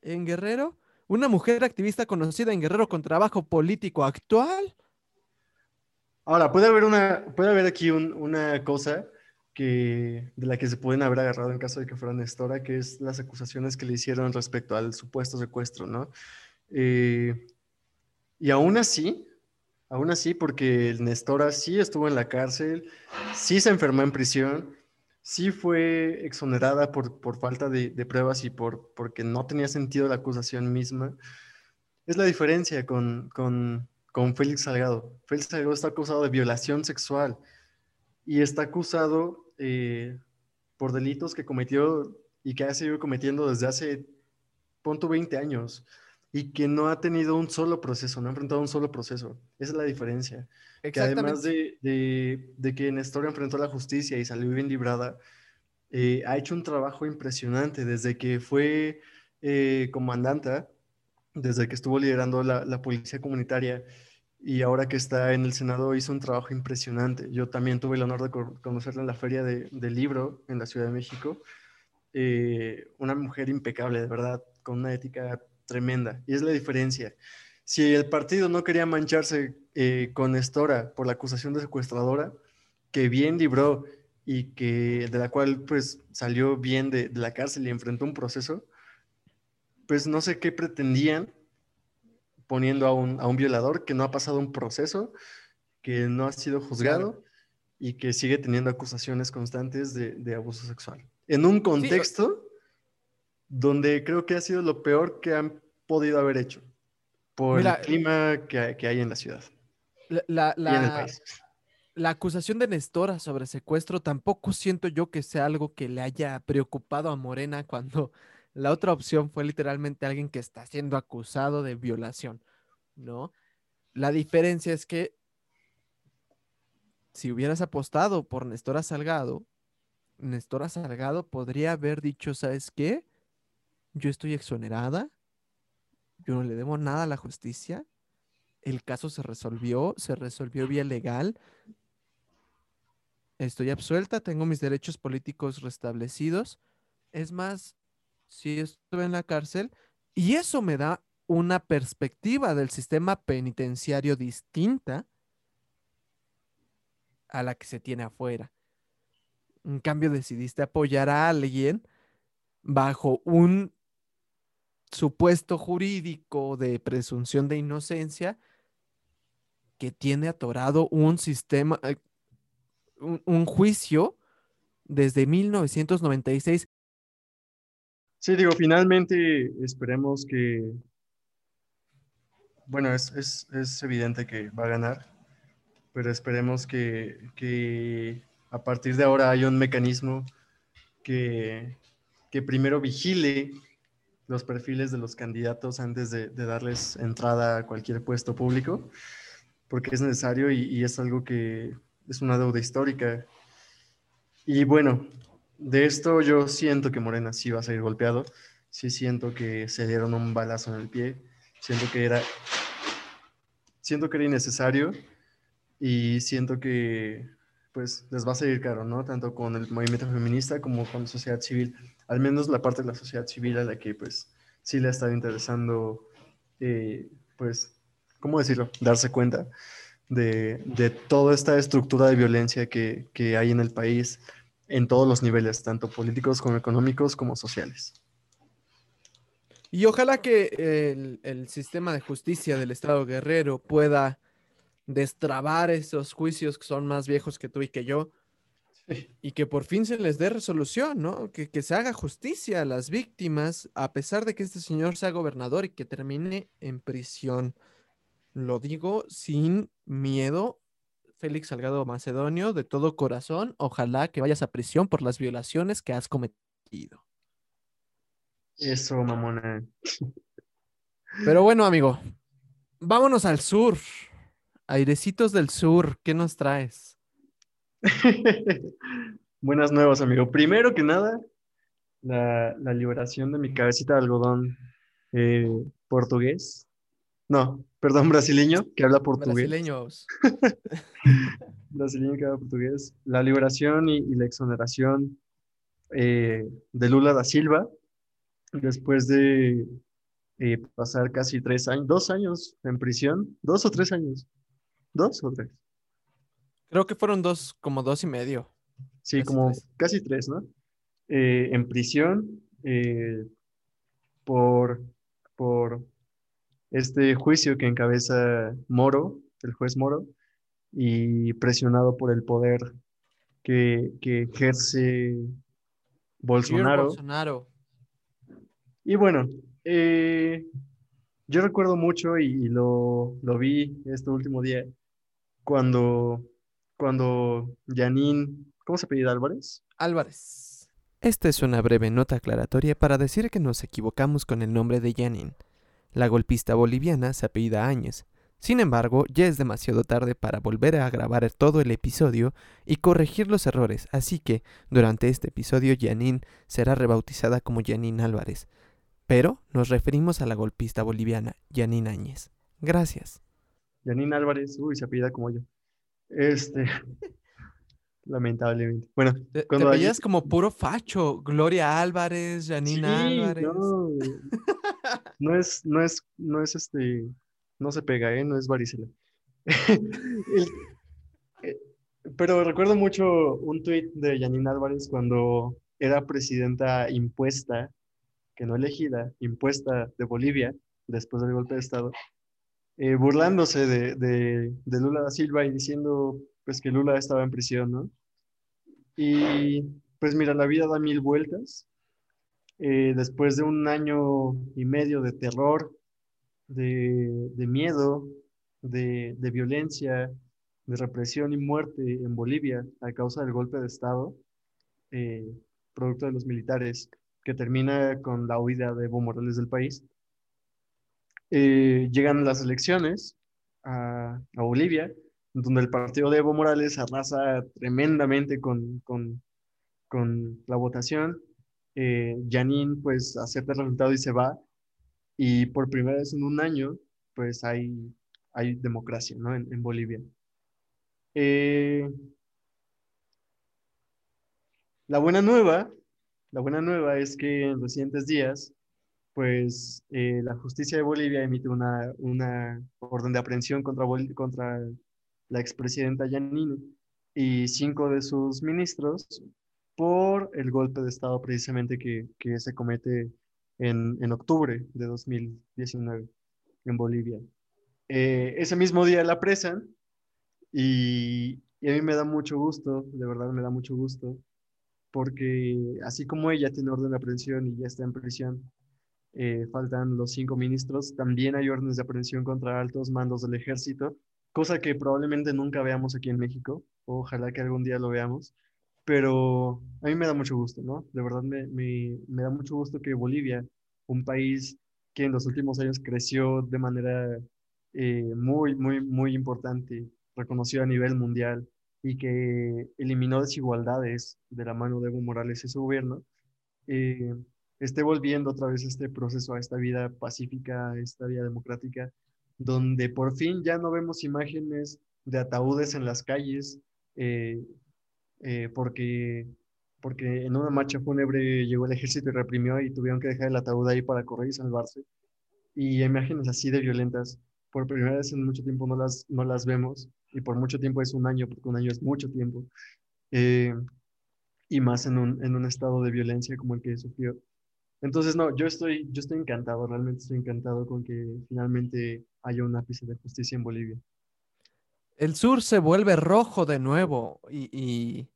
en Guerrero, una mujer activista conocida en Guerrero con trabajo político actual. Ahora, puede haber, una, puede haber aquí una cosa que, de la que se pueden haber agarrado en caso de que fuera Nestora, que es las acusaciones que le hicieron respecto al supuesto secuestro, ¿no? Eh, y aún así, Aún así, porque el Nestora sí estuvo en la cárcel, sí se enfermó en prisión, sí fue exonerada por, por falta de, pruebas y por, porque no tenía sentido la acusación misma. Es la diferencia con, con, con Félix Salgado. Félix Salgado está acusado de violación sexual y está acusado eh, por delitos que cometió y que ha seguido cometiendo desde hace, punto 20 años y que no ha tenido un solo proceso, no ha enfrentado un solo proceso. Esa es la diferencia. Que además de, de, que Néstor enfrentó la justicia y salió bien librada, eh, ha hecho un trabajo impresionante desde que fue eh, comandante, desde que estuvo liderando la, la, policía comunitaria y ahora que está en el Senado hizo un trabajo impresionante. Yo también tuve el honor de conocerla en la feria de, del libro en la Ciudad de México. Eh, una mujer impecable, de verdad, con una ética tremenda. Y es la diferencia. Si el partido no quería mancharse eh, con Estora por la acusación de secuestradora, que bien libró y que de la cual pues salió bien de, la cárcel y enfrentó un proceso, pues no sé qué pretendían poniendo a un, a un violador que no ha pasado un proceso, que no ha sido juzgado y que sigue teniendo acusaciones constantes de, abuso sexual. En un contexto donde creo que ha sido lo peor que han podido haber hecho por el clima que, hay en la ciudad. La, la, acusación de Nestora sobre secuestro tampoco siento yo que sea algo que le haya preocupado a Morena cuando la otra opción fue literalmente alguien que está siendo acusado de violación, ¿no? La diferencia es que si hubieras apostado por Nestora Salgado, Nestora Salgado podría haber dicho, ¿sabes qué? Yo estoy exonerada, yo no le debo nada a la justicia, el caso se resolvió, se resolvió vía legal, estoy absuelta, tengo mis derechos políticos restablecidos, es más, si estuve en la cárcel, y eso me da una perspectiva del sistema penitenciario distinta a la que se tiene afuera. En cambio, decidiste apoyar a alguien bajo un supuesto jurídico de presunción de inocencia que tiene atorado un sistema, eh, un, juicio desde 1996 Sí, digo, finalmente esperemos que, bueno, es, es, es evidente que va a ganar, pero esperemos que, que a partir de ahora haya un mecanismo que, que primero vigile los perfiles de los candidatos antes de, darles entrada a cualquier puesto público, porque es necesario y, y, es algo que es una deuda histórica. Y bueno, de esto yo siento que Morena sí va a salir golpeado, sí siento que se dieron un balazo en el pie, siento que era, siento que era innecesario y siento que pues les va a salir caro, ¿no? Tanto con el movimiento feminista como con la sociedad civil, al menos la parte de la sociedad civil a la que pues sí le ha estado interesando, eh, pues, ¿cómo decirlo? Darse cuenta de, de, toda esta estructura de violencia que, que hay en el país, en todos los niveles, tanto políticos como económicos como sociales. Y ojalá que el, el, sistema de justicia del Estado guerrero pueda destrabar esos juicios que son más viejos que tú y que yo sí. y que por fin se les dé resolución, ¿no? Que, que, se haga justicia a las víctimas a pesar de que este señor sea gobernador y que termine en prisión. Lo digo sin miedo Félix Salgado Macedonio, de todo corazón, ojalá que vayas a prisión por las violaciones que has cometido. Eso, mamona. Pero bueno, amigo, vámonos al sur. Airecitos del sur, ¿qué nos traes? Buenas nuevas, amigo. Primero que nada, la, la liberación de mi cabecita de algodón eh, portugués. No, perdón, brasileño, que habla portugués. Brasileños. brasileño que habla portugués. La liberación y, y la exoneración eh, de Lula da Silva, después de eh, pasar casi tres años, dos años en prisión, dos o tres años, dos o tres. Creo que fueron dos, como dos y medio. Sí, casi como tres. casi tres, ¿no? Eh, en prisión por, por este juicio que encabeza Moro, el juez Moro, y presionado por el poder que, que ejerce Bolsonaro. Bolsonaro. Y bueno, eh, yo recuerdo mucho y, y lo, lo, vi este último día cuando, cuando Janine, ¿cómo se apellida Álvarez? Álvarez. Esta es una breve nota aclaratoria para decir que nos equivocamos con el nombre de Janine. La golpista boliviana se apellida Áñez. Sin embargo, ya es demasiado tarde para volver a grabar todo el episodio y corregir los errores, así que durante este episodio Janine será rebautizada como Janine Álvarez. Pero nos referimos a la golpista boliviana Janine Áñez. Gracias. Janine Álvarez, uy, se apellida como yo. Este. Lamentablemente. Bueno, te, cuando te veías hay... como puro facho. Gloria Álvarez, Janine sí, Álvarez. No, no es, no es, no es este, no se pega, ¿eh? No es varicela. El, eh, pero recuerdo mucho un tuit de Janine Álvarez cuando era presidenta impuesta, que no elegida, impuesta de Bolivia, después del golpe de Estado, eh, burlándose de, de, de, Lula da Silva y diciendo pues que Lula estaba en prisión, ¿no? Y pues mira, la vida da mil vueltas. Eh, después de un año y medio de terror, de, de miedo, de, de, violencia, de represión y muerte en Bolivia a causa del golpe de Estado, eh, producto de los militares, que termina con la huida de Evo Morales del país, eh, llegan las elecciones a, a, Bolivia, donde el partido de Evo Morales arrasa tremendamente con, con, con la votación. Eh, Janine pues acepta el resultado y se va. Y por primera vez en un año, pues hay, hay democracia ¿no? en, en Bolivia. Eh, la buena nueva, la buena nueva es que en los siguientes días pues eh, la justicia de Bolivia emite una, una orden de aprehensión contra, contra la expresidenta Yanine y cinco de sus ministros por el golpe de Estado precisamente que, que se comete en, en, octubre de 2019 en Bolivia. Eh, ese mismo día la presan y, a mí me da mucho gusto, de verdad me da mucho gusto, porque así como ella tiene orden de aprehensión y ya está en prisión, eh, faltan los cinco ministros, también hay órdenes de aprehensión contra altos mandos del ejército, cosa que probablemente nunca veamos aquí en México, ojalá que algún día lo veamos, pero a mí me da mucho gusto, ¿no? De verdad me, me, me da mucho gusto que Bolivia, un país que en los últimos años creció de manera eh, muy, muy, muy importante, reconocido a nivel mundial y que eliminó desigualdades de la mano de Evo Morales y su gobierno, eh, esté volviendo otra vez este proceso a esta vida pacífica, a esta vida democrática, donde por fin ya no vemos imágenes de ataúdes en las calles, eh, porque, porque en una marcha fúnebre llegó el ejército y reprimió y tuvieron que dejar el ataúd ahí para correr y salvarse. Y imágenes así de violentas por primera vez en mucho tiempo no las, no las vemos, y por mucho tiempo es un año, porque un año es mucho tiempo, eh, y más en un, en un estado de violencia como el que sufrió. Entonces, no, yo estoy, yo estoy encantado, realmente estoy encantado con que finalmente haya un ápice de justicia en Bolivia. El sur se vuelve rojo de nuevo y, y,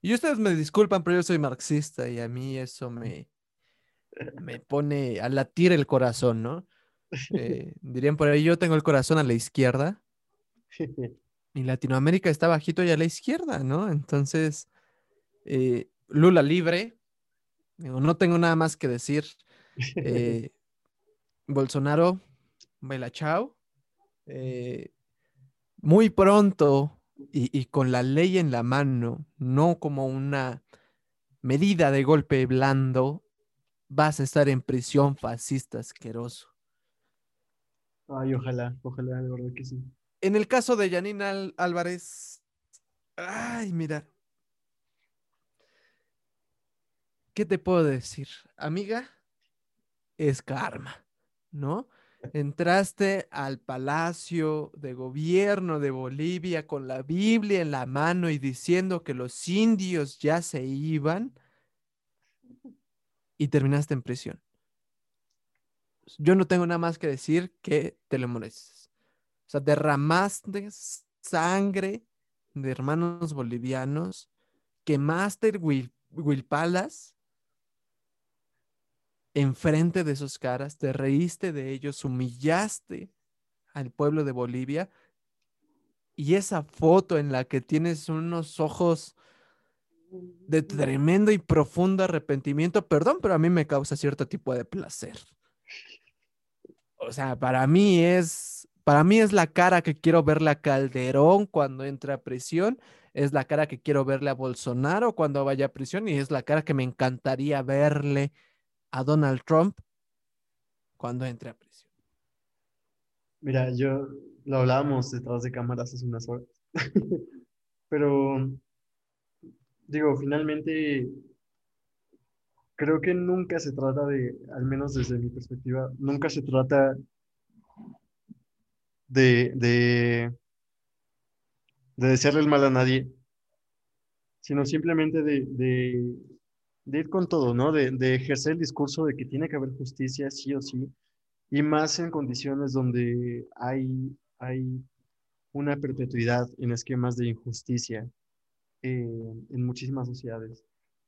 y ustedes me disculpan, pero yo soy marxista y a mí eso me, me pone a latir el corazón, ¿no? Eh, dirían por ahí, yo tengo el corazón a la izquierda. Y Latinoamérica está bajito y a la izquierda, ¿no? Entonces, eh, Lula libre. No tengo nada más que decir. Eh, Bolsonaro, baila chao. muy pronto y, y con la ley en la mano, no como una medida de golpe blando, vas a estar en prisión fascista asqueroso. Ay, ojalá, ojalá, de verdad que sí. En el caso de Janine Álvarez, ay, mira. ¿Qué te puedo decir? Amiga, es karma, ¿no? Entraste al palacio de gobierno de Bolivia con la Biblia en la mano y diciendo que los indios ya se iban y terminaste en prisión yo no tengo nada más que decir que te lo mereces. O sea, derramaste sangre de hermanos bolivianos, quemaste Will, Wilpalas enfrente de sus caras, te reíste de ellos, humillaste al pueblo de Bolivia. Y esa foto en la que tienes unos ojos de tremendo y profundo arrepentimiento, perdón, pero a mí me causa cierto tipo de placer o sea, para mí es, para mí es la cara que quiero verle a Calderón cuando entra a prisión, es la cara que quiero verle a Bolsonaro cuando vaya a prisión y es la cara que me encantaría verle a Donald Trump cuando entre a prisión. Mira, yo lo hablábamos detrás de cámaras hace unas horas, pero digo, finalmente creo que nunca se trata de, al menos desde mi perspectiva, nunca se trata de, de, de desearle el mal a nadie, sino simplemente de, de, de ir con todo, ¿no? De, de, ejercer el discurso de que tiene que haber justicia sí o sí, y más en condiciones donde hay, hay una perpetuidad en esquemas de injusticia eh, en muchísimas sociedades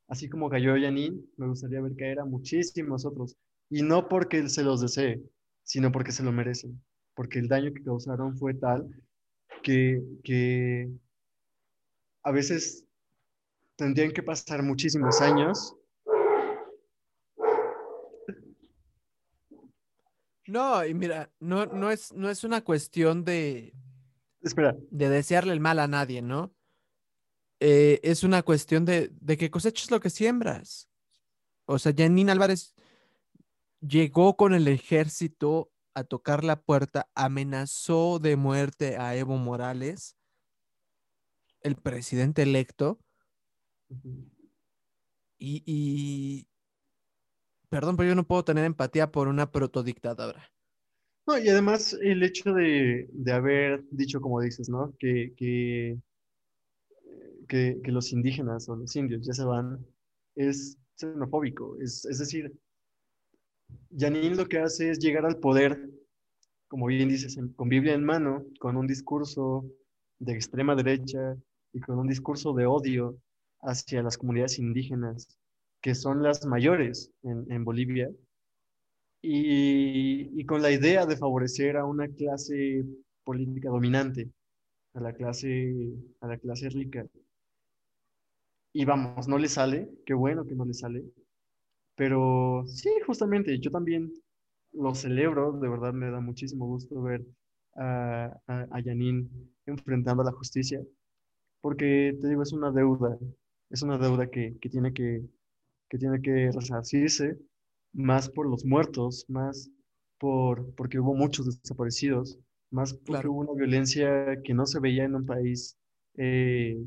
así como cayó Janine, me gustaría ver caer a muchísimos otros. Y no porque él se los desee, sino porque se lo merecen. Porque el daño que causaron fue tal que, que a veces tendrían que pasar muchísimos años. No, y mira, no, no, es, no es una cuestión de, Espera. de desearle el mal a nadie, ¿no? Eh, es una cuestión de, que coseches lo que siembras. O sea, Janine Álvarez llegó con el ejército a tocar la puerta, amenazó de muerte a Evo Morales, el presidente electo, y, y, perdón, pero yo no puedo tener empatía por una protodictadora. No, y además el hecho de, haber dicho, como dices, ¿no? Que, que que, los indígenas o los indios ya se van es xenofóbico. Es, es decir, Janine lo que hace es llegar al poder, como bien dices, con Biblia en mano, con un discurso de extrema derecha y con un discurso de odio hacia las comunidades indígenas, que son las mayores en, Bolivia, y, con la idea de favorecer a una clase política dominante, a la clase, a la clase rica. Y vamos, no le sale, qué bueno que no le sale, pero sí, justamente, yo también lo celebro, de verdad me da muchísimo gusto ver a, a, enfrentando a la justicia, porque te digo, es una deuda, es una deuda que, que tiene que, que tiene que resarcirse, más por los muertos, más por, porque hubo muchos desaparecidos, más porque hubo una violencia que no se veía en un país eh,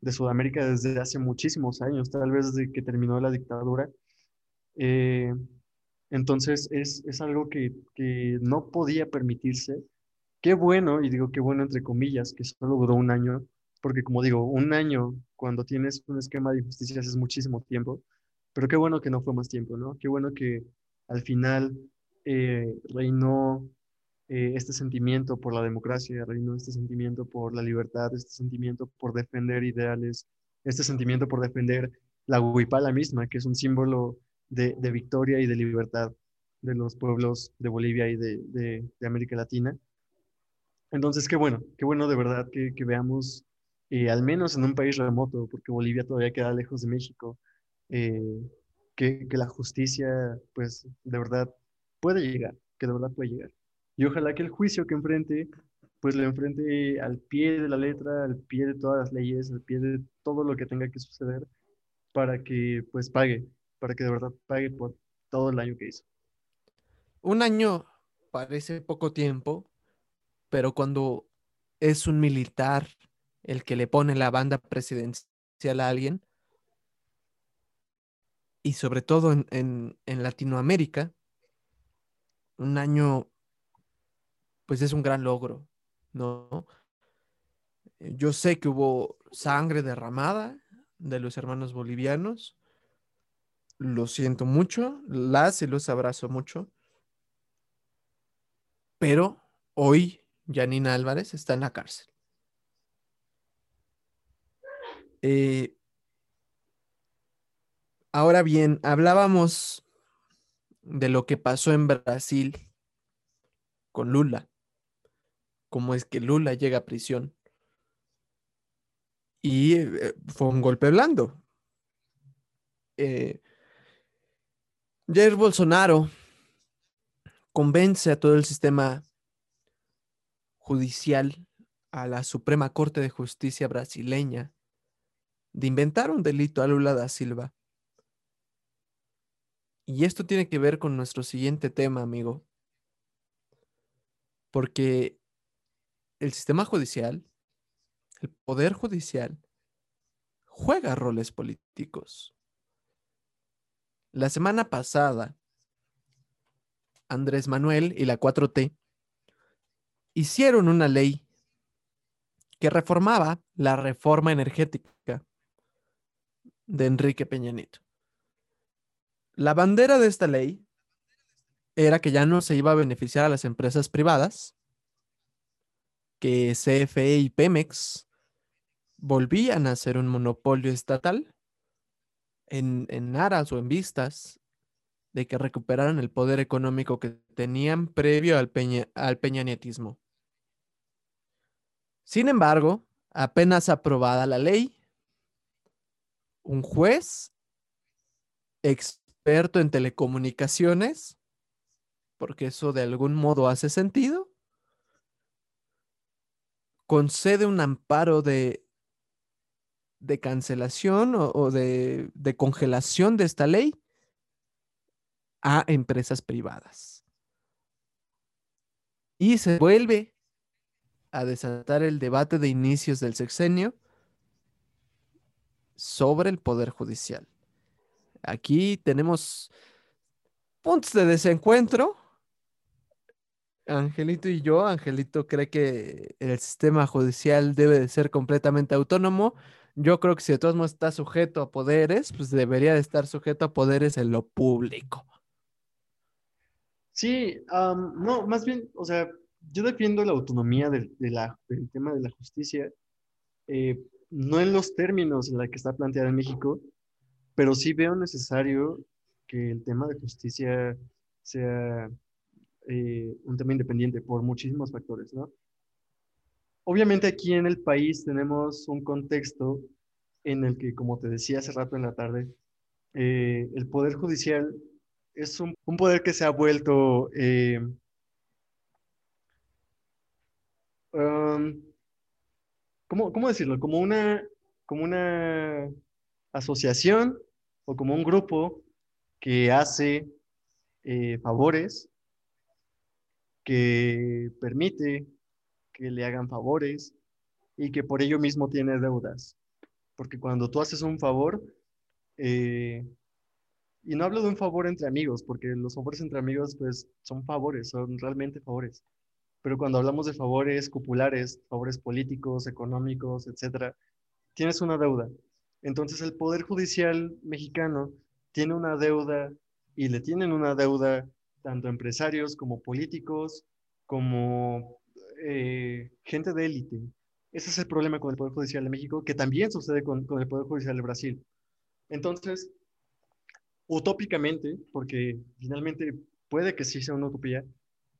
de Sudamérica desde hace muchísimos años, tal vez desde que terminó la dictadura. Eh, entonces es, es algo que, que, no podía permitirse. Qué bueno, y digo qué bueno entre comillas, que solo duró un año, porque como digo, un año cuando tienes un esquema de justicia es muchísimo tiempo, pero qué bueno que no fue más tiempo, ¿no? Qué bueno que al final eh, reinó eh, este sentimiento por la democracia, reinó este sentimiento por la libertad, este sentimiento por defender ideales, este sentimiento por defender la huipala misma, que es un símbolo de, de victoria y de libertad de los pueblos de Bolivia y de, de, de, América Latina. Entonces, qué bueno, qué bueno de verdad que, que veamos, al menos en un país remoto, porque Bolivia todavía queda lejos de México, eh, que, que, la justicia, pues, de verdad puede llegar, que de verdad puede llegar. Y ojalá que el juicio que enfrente, pues lo enfrente al pie de la letra, al pie de todas las leyes, al pie de todo lo que tenga que suceder, para que, pues, pague, para que de verdad pague por todo el año que hizo. Un año parece poco tiempo, pero cuando es un militar el que le pone la banda presidencial a alguien, y sobre todo en, Latinoamérica, un año, pues es un gran logro, ¿no? Yo sé que hubo sangre derramada de los hermanos bolivianos, lo siento mucho, las y los abrazo mucho. Pero hoy Janina Álvarez está en la cárcel. Eh, ahora bien, hablábamos de lo que pasó en Brasil con Lula. Cómo es que Lula llega a prisión. Y eh, fue un golpe blando. Eh, Jair Bolsonaro convence a todo el sistema judicial, a la Suprema Corte de Justicia brasileña, de inventar un delito a Lula da Silva. Y esto tiene que ver con nuestro siguiente tema, amigo. Porque el sistema judicial, el poder judicial, juega roles políticos. La semana pasada, Andrés Manuel y la 4T hicieron una ley que reformaba la reforma energética de Enrique Peña Nieto. La bandera de esta ley era que ya no se iba a beneficiar a las empresas privadas, que CFE y Pemex volvían a ser un monopolio estatal en, aras o en vistas de que recuperaran el poder económico que tenían previo al, peña, al. Sin embargo, apenas aprobada la ley, un juez experto en telecomunicaciones, porque eso de algún modo hace sentido, concede un amparo de de cancelación o, de, congelación de esta ley a empresas privadas. Y se vuelve a desatar el debate de inicios del sexenio sobre el Poder Judicial. Aquí tenemos puntos de desencuentro. Angelito y yo, Angelito cree que el sistema judicial debe de ser completamente autónomo yo creo que si de todos modos está sujeto a poderes, pues debería de estar sujeto a poderes en lo público. Sí, no, más bien, o sea, yo defiendo la autonomía del, del tema de la justicia, eh, no en los términos en la que está planteada en México, pero sí veo necesario que el tema de justicia sea eh, un tema independiente por muchísimos factores, ¿no? Obviamente aquí en el país tenemos un contexto en el que, como te decía hace rato en la tarde, eh, el Poder Judicial es un, poder que se ha vuelto eh, um, ¿cómo, decirlo? Como una, como una asociación o como un grupo que hace eh, favores, que permite que le hagan favores y que por ello mismo tiene deudas. Porque cuando tú haces un favor, eh, y no hablo de un favor entre amigos, porque los favores entre amigos pues son favores, son realmente favores. Pero cuando hablamos de favores populares, favores políticos, económicos, etcétera, tienes una deuda. Entonces el Poder Judicial mexicano tiene una deuda y le tienen una deuda tanto empresarios como políticos, como eh, gente de élite. Ese es el problema con el Poder Judicial de México, que también sucede con, con el Poder Judicial de Brasil. Entonces, utópicamente, porque finalmente puede que sí sea una utopía,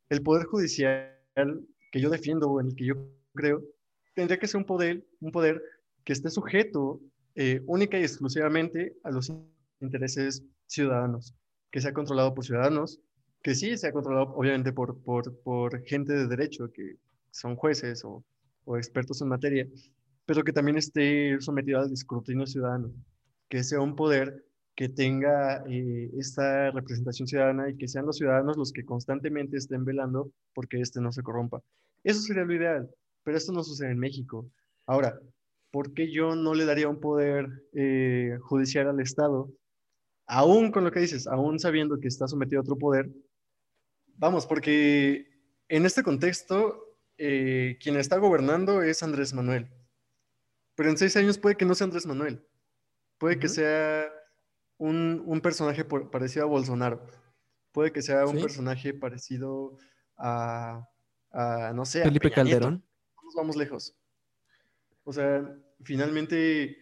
el Poder Judicial que yo defiendo en el que yo creo, tendría que ser un poder, un poder que esté sujeto eh, única y exclusivamente a los intereses ciudadanos, que sea controlado por ciudadanos, que sí sea controlado obviamente por, por, por gente de derecho, que son jueces o, o, expertos en materia, pero que también esté sometido al escrutinio ciudadano, que sea un poder que tenga eh, esta representación ciudadana y que sean los ciudadanos los que constantemente estén velando porque este no se corrompa. Eso sería lo ideal, pero esto no sucede en México. Ahora, ¿por qué yo no le daría un poder eh, judicial al Estado, aún con lo que dices, aún sabiendo que está sometido a otro poder? Vamos, porque en este contexto, eh, quien está gobernando es Andrés Manuel. Pero en seis años puede que no sea Andrés Manuel. Puede que sea un, personaje parecido a Bolsonaro. Puede que sea un personaje parecido a, no sé, Felipe Calderón. Nos vamos lejos. O sea, finalmente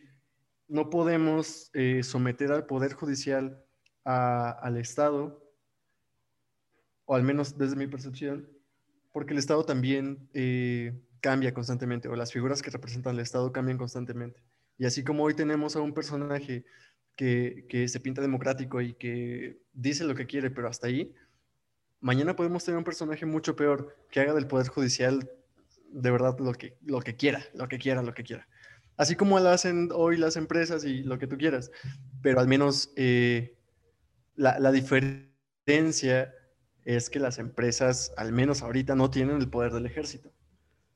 no podemos eh, someter al Poder Judicial al Estado, o al menos desde mi percepción, porque el Estado también eh, cambia constantemente, o las figuras que representan al Estado cambian constantemente. Y así como hoy tenemos a un personaje que, se pinta democrático y que dice lo que quiere, pero hasta ahí, mañana podemos tener un personaje mucho peor que haga del Poder Judicial de verdad lo que, lo que quiera, lo que quiera, lo que quiera. Así como lo hacen hoy las empresas y lo que tú quieras, pero al menos eh, la, diferencia es que las empresas, al menos ahorita, no tienen el poder del ejército.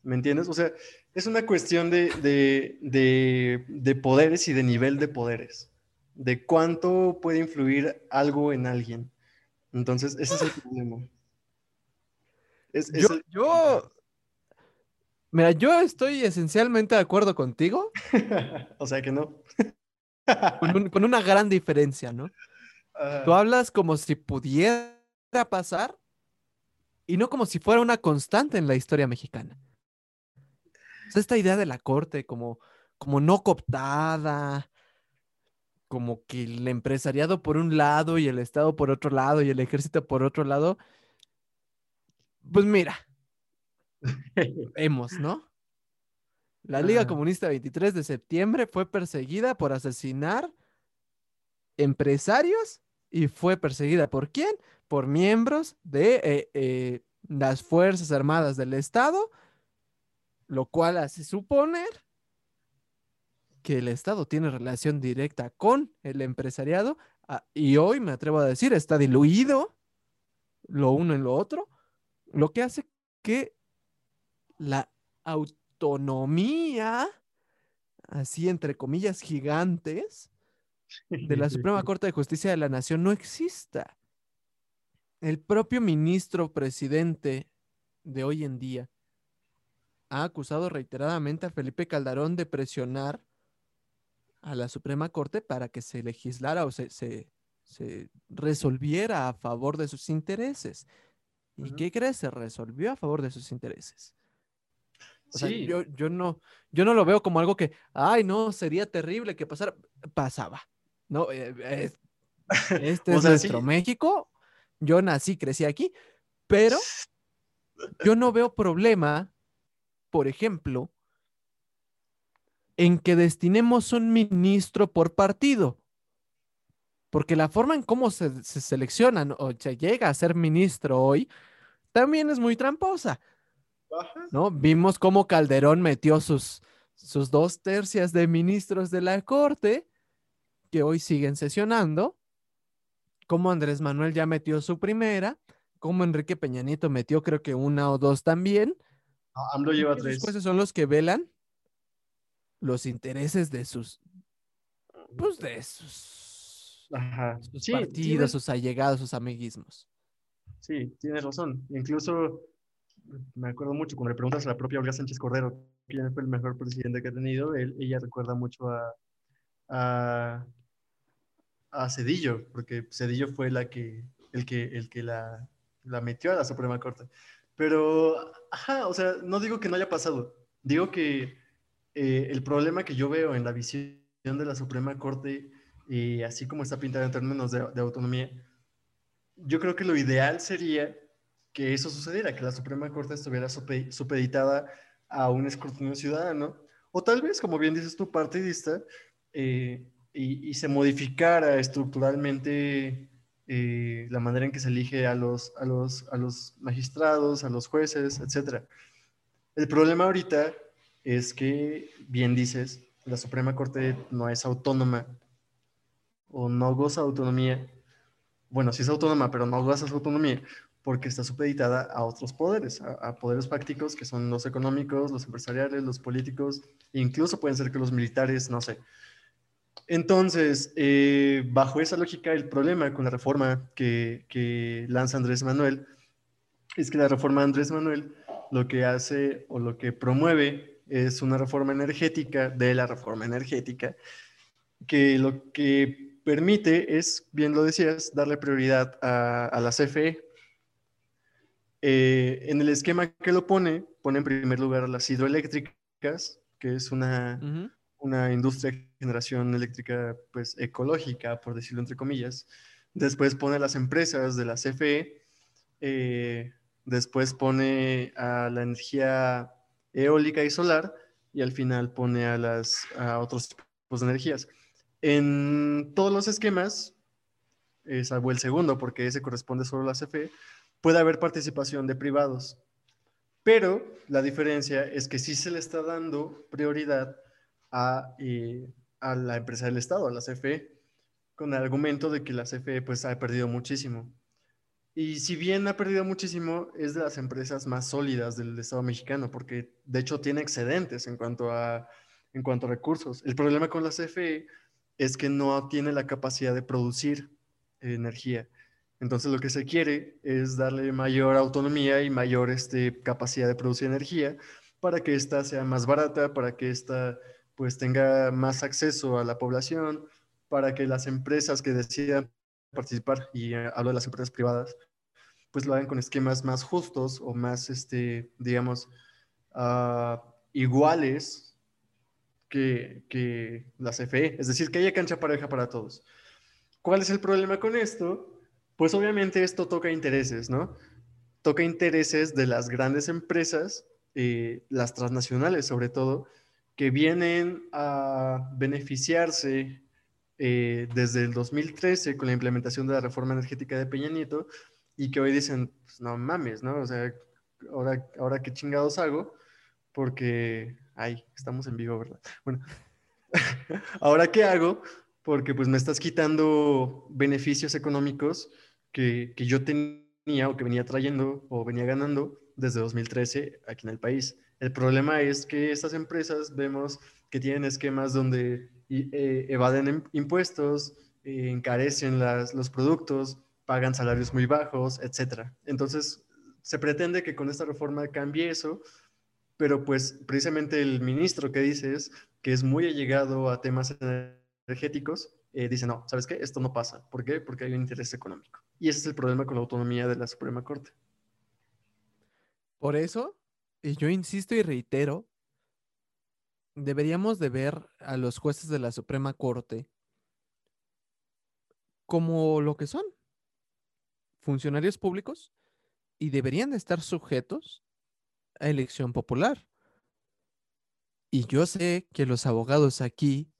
¿Me entiendes? O sea, es una cuestión de, de, de poderes y de nivel de poderes de cuánto puede influir algo en alguien. Entonces, ese es el problema. yo, mira, yo estoy esencialmente de acuerdo contigo. o sea que no. con, una gran diferencia, ¿no? Tú hablas como si pudiera pasar y no como si fuera una constante en la historia mexicana. esta idea de la corte como, como no cooptada, como que el empresariado por un lado y el Estado por otro lado y el ejército por otro lado, pues mira, vemos, ¿no? La Liga Comunista 23 de septiembre fue perseguida por asesinar empresarios y fue perseguida por quién? Por miembros de eh, eh, las Fuerzas Armadas del Estado, lo cual hace suponer que el Estado tiene relación directa con el empresariado ah, y hoy me atrevo a decir está diluido lo uno en lo otro, lo que hace que la autonomía, así entre comillas gigantes, de la Suprema Corte de Justicia de la Nación no exista. El propio ministro presidente de hoy en día ha acusado reiteradamente a Felipe Calderón de presionar a la Suprema Corte para que se legislara o se, se, resolviera a favor de sus intereses. ¿Y qué crees? Se resolvió a favor de sus intereses. O sea, yo, yo, no, yo no lo veo como algo que, ay, no, sería terrible que pasara. Pasaba. No, eh, este es nuestro México. Yo nací, crecí aquí, pero yo no veo problema, por ejemplo, en que destinemos un ministro por partido. Porque la forma en cómo se, se seleccionan o se llega a ser ministro hoy también es muy tramposa. ¿No? Vimos cómo Calderón metió sus, sus dos tercias de ministros de la corte, que hoy siguen sesionando, como Andrés Manuel ya metió su primera, como Enrique Peñanito metió creo que una o dos también. AMLO lleva tres. Son los que velan los intereses de sus, pues de sus, partidos, sus allegados, sus amiguismos. Sí, tienes razón. Incluso me acuerdo mucho cuando le preguntas a la propia Olga Sánchez Cordero quién fue el mejor presidente que ha tenido, él, ella recuerda mucho a, a, a, Cedillo, porque Cedillo fue la que, el que, el que la, la metió a la Suprema Corte. Pero, ajá, o sea, no digo que no haya pasado, digo que eh, el problema que yo veo en la visión de la Suprema Corte, y así como está pintada en términos de, autonomía, yo creo que lo ideal sería que eso sucediera, que la Suprema Corte estuviera supeditada a un escrutinio ciudadano, o tal vez, como bien dices tú, partidista, eh, y, se modificara estructuralmente eh, la manera en que se elige a los, a, los, a los magistrados, a los jueces, etc. El problema ahorita es que, bien dices, la Suprema Corte no es autónoma o no goza autonomía. Bueno, sí es autónoma, pero no goza de autonomía porque está supeditada a otros poderes, a, poderes fácticos que son los económicos, los empresariales, los políticos, e incluso pueden ser que los militares, no sé. Entonces, eh, bajo esa lógica, el problema con la reforma que, que lanza Andrés Manuel es que la reforma Andrés Manuel lo que hace o lo que promueve es una reforma energética de la reforma energética, que lo que permite es, bien lo decías, darle prioridad a, la CFE. Eh, en el esquema que lo pone, pone en primer lugar a las hidroeléctricas, que es una, una industria de generación eléctrica pues, ecológica, por decirlo entre comillas. Después pone a las empresas de la CFE. Eh, después pone a la energía eólica y solar y al final pone a, las, a otros tipos de energías. En todos los esquemas, eh, salvo el segundo, porque ese corresponde solo a la CFE, puede haber participación de privados. Pero la diferencia es que sí se le está dando prioridad a, eh, a la empresa del Estado, a la CFE, con el argumento de que la CFE pues, ha perdido muchísimo. Y si bien ha perdido muchísimo, es de las empresas más sólidas del Estado mexicano, porque de hecho tiene excedentes en cuanto a, en cuanto recursos. El problema con la CFE es que no tiene la capacidad de producir energía. Entonces lo que se quiere es darle mayor autonomía y mayor este, capacidad de producir energía para que ésta sea más barata, para que ésta pues tenga más acceso a la población, para que las empresas que decidan participar, y eh, hablo de las empresas privadas, pues lo hagan con esquemas más justos o más, este, digamos, uh, iguales que, que la CFE. Es decir, que haya cancha pareja para todos. ¿Cuál es el problema con esto? Pues obviamente esto toca intereses, ¿no? Toca intereses de las grandes empresas, eh, las transnacionales sobre todo, que vienen a beneficiarse eh, desde el 2013 con la implementación de la reforma energética de Peña Nieto y que hoy dicen, pues no mames, ¿no? O sea, ahora, ahora qué chingados hago, porque, ay, estamos en vivo, ¿verdad? Bueno, ahora qué hago, porque pues me estás quitando beneficios económicos que, que yo tenía o que venía trayendo o venía ganando desde 2013 aquí en el país. El problema es que estas empresas vemos que tienen esquemas donde eh, evaden impuestos, eh, encarecen los productos, pagan salarios muy bajos, etc. Entonces, se pretende que con esta reforma cambie eso, pero pues precisamente el ministro que dices, que es muy allegado a temas energéticos, eh, dice, no, ¿sabes qué? Esto no pasa. ¿Por qué? Porque hay un interés económico. Y ese es el problema con la autonomía de la Suprema Corte. Por eso y yo insisto y reitero, deberíamos de ver a los jueces de la Suprema Corte como lo que son, funcionarios públicos, y deberían de estar sujetos a elección popular. Y yo sé que los abogados aquí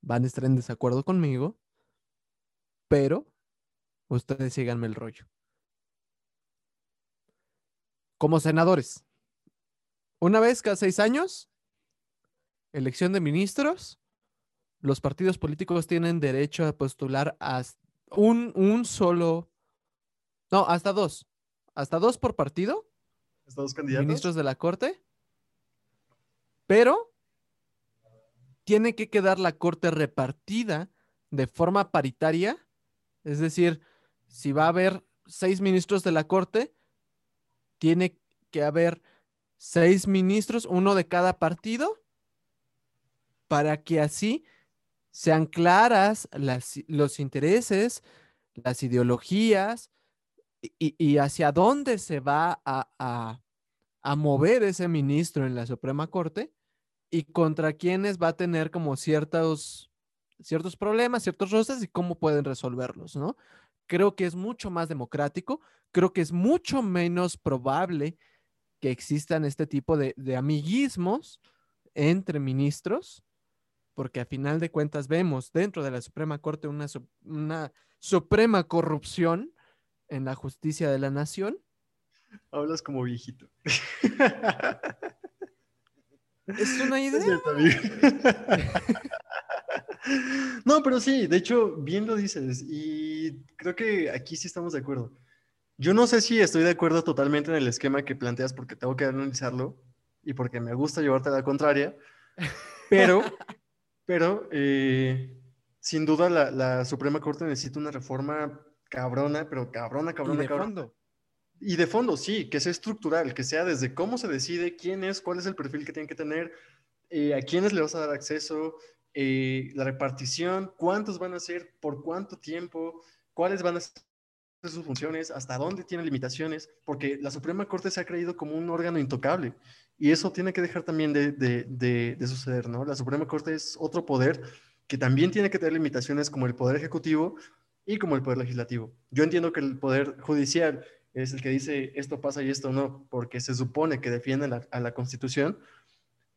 van a estar en desacuerdo conmigo, pero ustedes síganme el rollo. Como senadores, una vez cada seis años, elección de ministros, los partidos políticos tienen derecho a postular a un, un solo, no, hasta dos, hasta dos por partido. Hasta dos candidatos. Ministros de la Corte. Pero tiene que quedar la Corte repartida de forma paritaria. Es decir, si va a haber seis ministros de la Corte, tiene que haber seis ministros, uno de cada partido, para que así sean claras los intereses, las ideologías y, hacia dónde se va a, mover ese ministro en la Suprema Corte y contra quiénes va a tener como ciertos, ciertos problemas, ciertos roces y cómo pueden resolverlos, ¿no? Creo que es mucho más democrático, creo que es mucho menos probable que existan este tipo de, amiguismos entre ministros, porque a final de cuentas vemos dentro de la Suprema Corte una, una suprema corrupción en la justicia de la nación. Hablas como viejito. Es una idea. no, pero sí, de hecho, bien lo dices. Y creo que aquí sí estamos de acuerdo. Yo no sé si estoy de acuerdo totalmente en el esquema que planteas porque tengo que analizarlo y porque me gusta llevarte a la contraria, pero, pero eh, sin duda la, Suprema Corte necesita una reforma cabrona, pero cabrona, cabrona, y de Fondo. Y de fondo, sí, que sea estructural, que sea desde cómo se decide, quién es, cuál es el perfil que tienen que tener, eh, a quiénes le vas a dar acceso, eh, la repartición, cuántos van a ser, por cuánto tiempo, cuáles van a ser sus funciones, hasta dónde tiene limitaciones, porque la Suprema Corte se ha creído como un órgano intocable y eso tiene que dejar también de, suceder, ¿no? La Suprema Corte es otro poder que también tiene que tener limitaciones como el Poder Ejecutivo y como el Poder Legislativo. Yo entiendo que el Poder Judicial es el que dice esto pasa y esto no, porque se supone que defiende a la Constitución,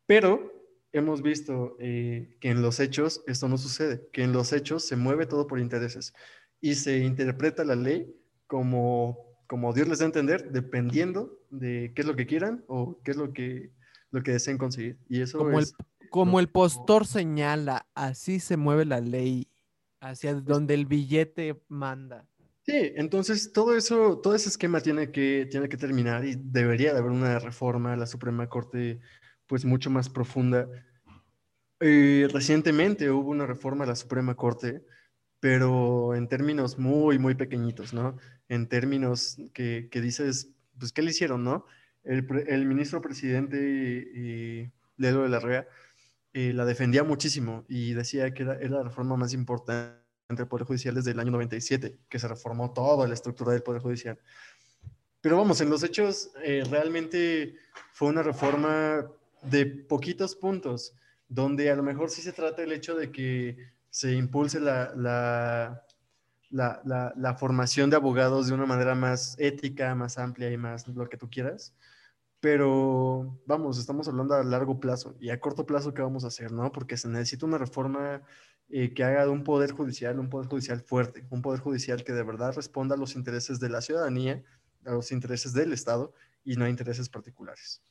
pero hemos visto eh, que en los hechos esto no sucede, que en los hechos se mueve todo por intereses y se interpreta la ley como, como Dios les da a entender, dependiendo de qué es lo que quieran o qué es lo que, lo que deseen conseguir. Y eso como El, como el postor señala, así se mueve la ley, hacia donde el billete manda. Sí, entonces todo eso, todo ese esquema tiene que, tiene que terminar y debería de haber una reforma a la Suprema Corte pues mucho más profunda. Eh, recientemente hubo una reforma a la Suprema Corte pero en términos muy, muy pequeñitos, ¿no? En términos que, que dices, pues, ¿qué le hicieron, no? El, el ministro presidente eh, Lelo de la Rea eh, la defendía muchísimo y decía que era, era, la reforma más importante del Poder Judicial desde el año 97, que se reformó toda la estructura del Poder Judicial. Pero vamos, en los hechos eh, realmente fue una reforma de poquitos puntos, donde a lo mejor sí se trata el hecho de que se impulse la, la, la, la, formación de abogados de una manera más ética, más amplia y más lo que tú quieras. Pero vamos, estamos hablando a largo plazo y a corto plazo, ¿qué vamos a hacer? ¿no? Porque se necesita una reforma eh, que haga de un poder judicial un poder judicial fuerte, un poder judicial que de verdad responda a los intereses de la ciudadanía, a los intereses del Estado y no a intereses particulares.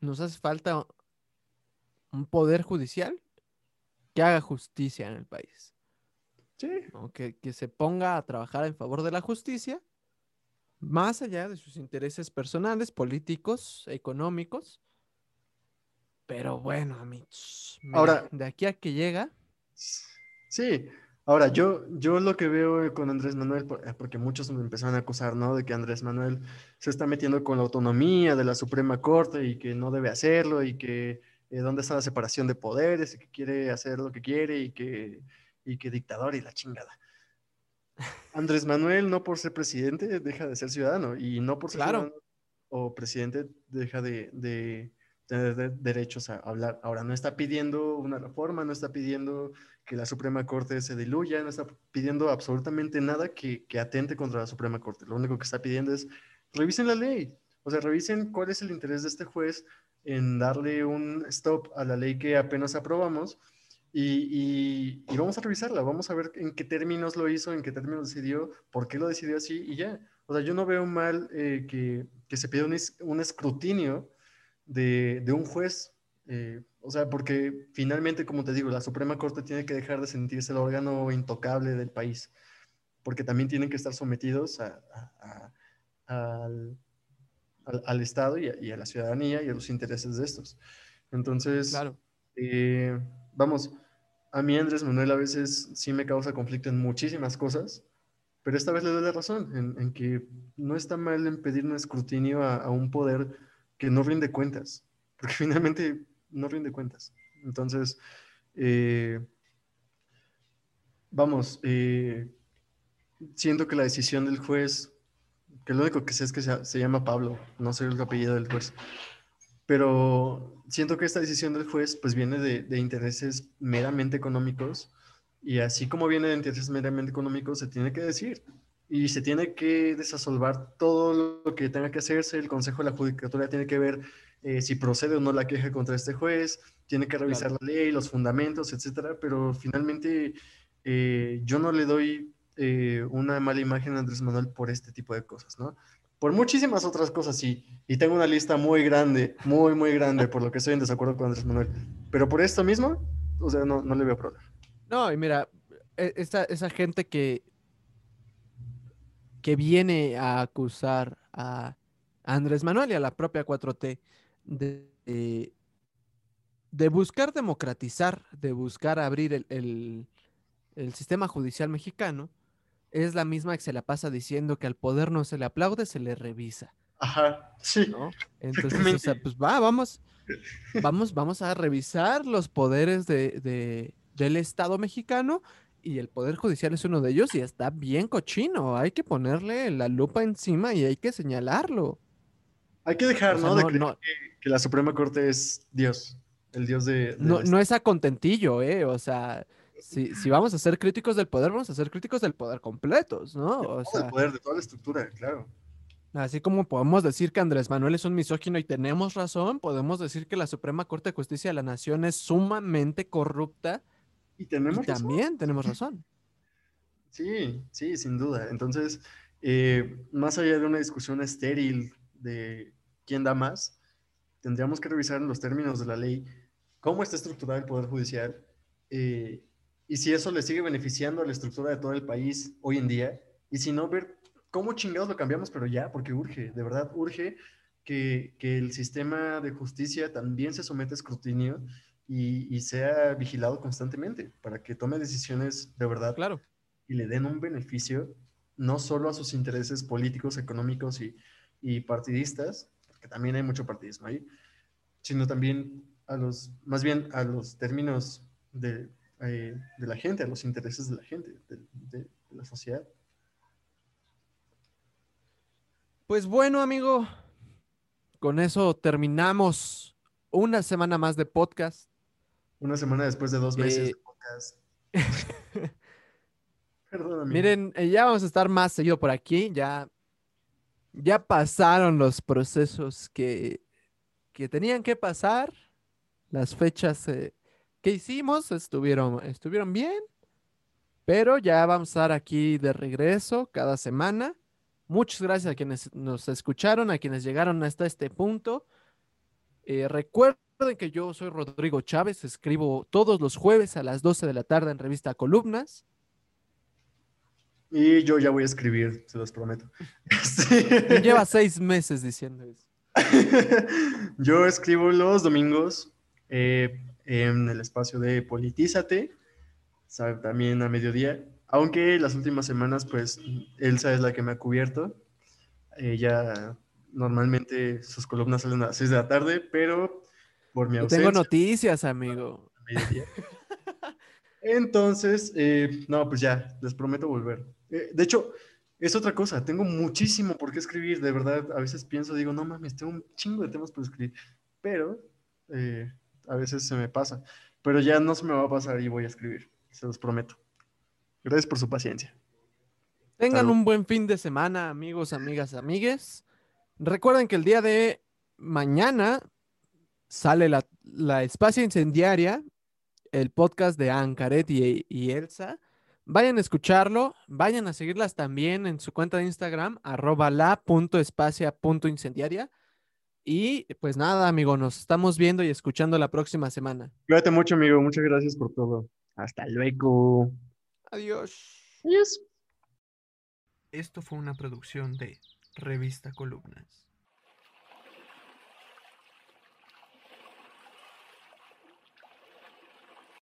Nos hace falta un poder judicial que haga justicia en el país. Sí. Que, se ponga a trabajar en favor de la justicia, más allá de sus intereses personales, políticos, económicos. Pero bueno, amigos, ahora de aquí a que llega. Sí, ahora yo, yo lo que veo con Andrés Manuel, eh, porque muchos me empezaron a acusar, ¿no? De que Andrés Manuel se está metiendo con la autonomía de la Suprema Corte y que no debe hacerlo y que eh, dónde está la separación de poderes y que quiere hacer lo que quiere y que, y que dictador y la chingada. Andrés Manuel, no por ser presidente, deja de ser ciudadano y no por ser claro. o presidente deja de, tener derechos a hablar. Ahora, no está pidiendo una reforma, no está pidiendo que la Suprema Corte se diluya, no está pidiendo absolutamente nada que, que atente contra la Suprema Corte. Lo único que está pidiendo es revisen la ley, o sea, revisen cuál es el interés de este juez en darle un stop a la ley que apenas aprobamos y, vamos a revisarla, vamos a ver en qué términos lo hizo, en qué términos decidió, por qué lo decidió así y ya. O sea, yo no veo mal eh, que, que, se pida un, escrutinio de, de, un juez. Eh, o sea, porque finalmente, como te digo, la Suprema Corte tiene que dejar de sentirse el órgano intocable del país, porque también tienen que estar sometidos a, al, al, Estado y a, la ciudadanía y a los intereses de estos. Entonces, claro. Eh, vamos, a mí Andrés Manuel a veces sí me causa conflicto en muchísimas cosas, pero esta vez le doy la razón en, que no está mal en pedir un escrutinio a, un poder que no rinde cuentas, porque finalmente no rinde cuentas. Entonces, eh, vamos, eh, siento que la decisión del juez, que lo único que sé es que se, se llama Pablo, no sé el apellido del juez, pero siento que esta decisión del juez pues viene de, intereses meramente económicos y así como viene de intereses meramente económicos se tiene que decir y se tiene que desasolvar todo lo que tenga que hacerse, el Consejo de la Judicatura tiene que ver eh, si procede o no la queja contra este juez, tiene que revisar la ley, los fundamentos, etcétera, pero finalmente eh, yo no le doy eh, una mala imagen a Andrés Manuel por este tipo de cosas, ¿no? Por muchísimas otras cosas, sí. Y tengo una lista muy grande, muy, muy grande, por lo que estoy en desacuerdo con Andrés Manuel. Pero por esto mismo, o sea, no, no le veo problema. No, y mira, e, esa, esa gente que, que viene a acusar a Andrés Manuel y a la propia 4T de, de, buscar democratizar, de buscar abrir el, el, el sistema judicial mexicano, es la misma que se la pasa diciendo que al poder no se le aplaude, se le revisa. Ajá, sí. Entonces, o sea, pues va, vamos, vamos, vamos a revisar los poderes de, del Estado mexicano y el Poder Judicial es uno de ellos y está bien cochino. Hay que ponerle la lupa encima y hay que señalarlo. Hay que dejar, ¿no? De creer Que, la Suprema Corte es Dios, el Dios de... no, no es a contentillo, ¿eh? O sea, si, vamos a ser críticos del poder, vamos a ser críticos del poder completos, ¿no? O sea, poder, de toda la estructura, claro. Así como podemos decir que Andrés Manuel es un misógino y tenemos razón, podemos decir que la Suprema Corte de Justicia de la Nación es sumamente corrupta y, tenemos también tenemos razón. Sí, sí, sin duda. Entonces, eh, más allá de una discusión estéril de quién da más, tendríamos que revisar en los términos de la ley cómo está estructurado el Poder Judicial eh, y si eso le sigue beneficiando a la estructura de todo el país hoy en día, y si no, ver cómo chingados lo cambiamos, pero ya, porque urge, de verdad, urge que, que el sistema de justicia también se someta a escrutinio y, y, sea vigilado constantemente para que tome decisiones de verdad claro. y le den un beneficio no solo a sus intereses políticos, económicos y, y partidistas, porque también hay mucho partidismo ahí, sino también a los, más bien a los términos de, eh, de la gente, a los intereses de la gente, de, la sociedad. Pues bueno, amigo, con eso terminamos una semana más de podcast. Una semana después de dos meses de podcast. Perdón, Miren, eh, ya vamos a estar más seguido por aquí. Ya, ya pasaron los procesos que, que tenían que pasar. Las fechas se ¿Qué hicimos, estuvieron, estuvieron bien, pero ya vamos a estar aquí de regreso cada semana. Muchas gracias a quienes nos escucharon, a quienes llegaron hasta este punto. Eh, recuerden que yo soy Rodrigo Chávez, escribo todos los jueves a las 12 de la tarde en revista Columnas. Y yo ya voy a escribir, se los prometo. Lleva seis meses diciendo eso. yo escribo los domingos. Eh, en el espacio de Politízate, también a mediodía, aunque las últimas semanas, pues, Elsa es la que me ha cubierto. Ella normalmente sus columnas salen a las 6 de la tarde, pero por mi ausencia... Tengo noticias, amigo. Entonces, eh, no, pues ya, les prometo volver. Eh, de hecho, es otra cosa, tengo muchísimo por qué escribir, de verdad, a veces pienso, digo, no mames, tengo un chingo de temas por escribir, pero eh, a veces se me pasa, pero ya no se me va a pasar y voy a escribir, se los prometo. Gracias por su paciencia. Tengan un buen fin de semana, amigos, amigas, amigues. Recuerden que el día de mañana sale la, la Espacia Incendiaria, el podcast de Ancaret y, y Elsa. Vayan a escucharlo, vayan a seguirlas también en su cuenta de Instagram, arroba la.espacia.incendiaria. Y pues nada, amigo, nos estamos viendo y escuchando la próxima semana. Cuídate mucho, amigo. Muchas gracias por todo. Hasta luego. Adiós. Adiós. Esto fue una producción de Revista Columnas.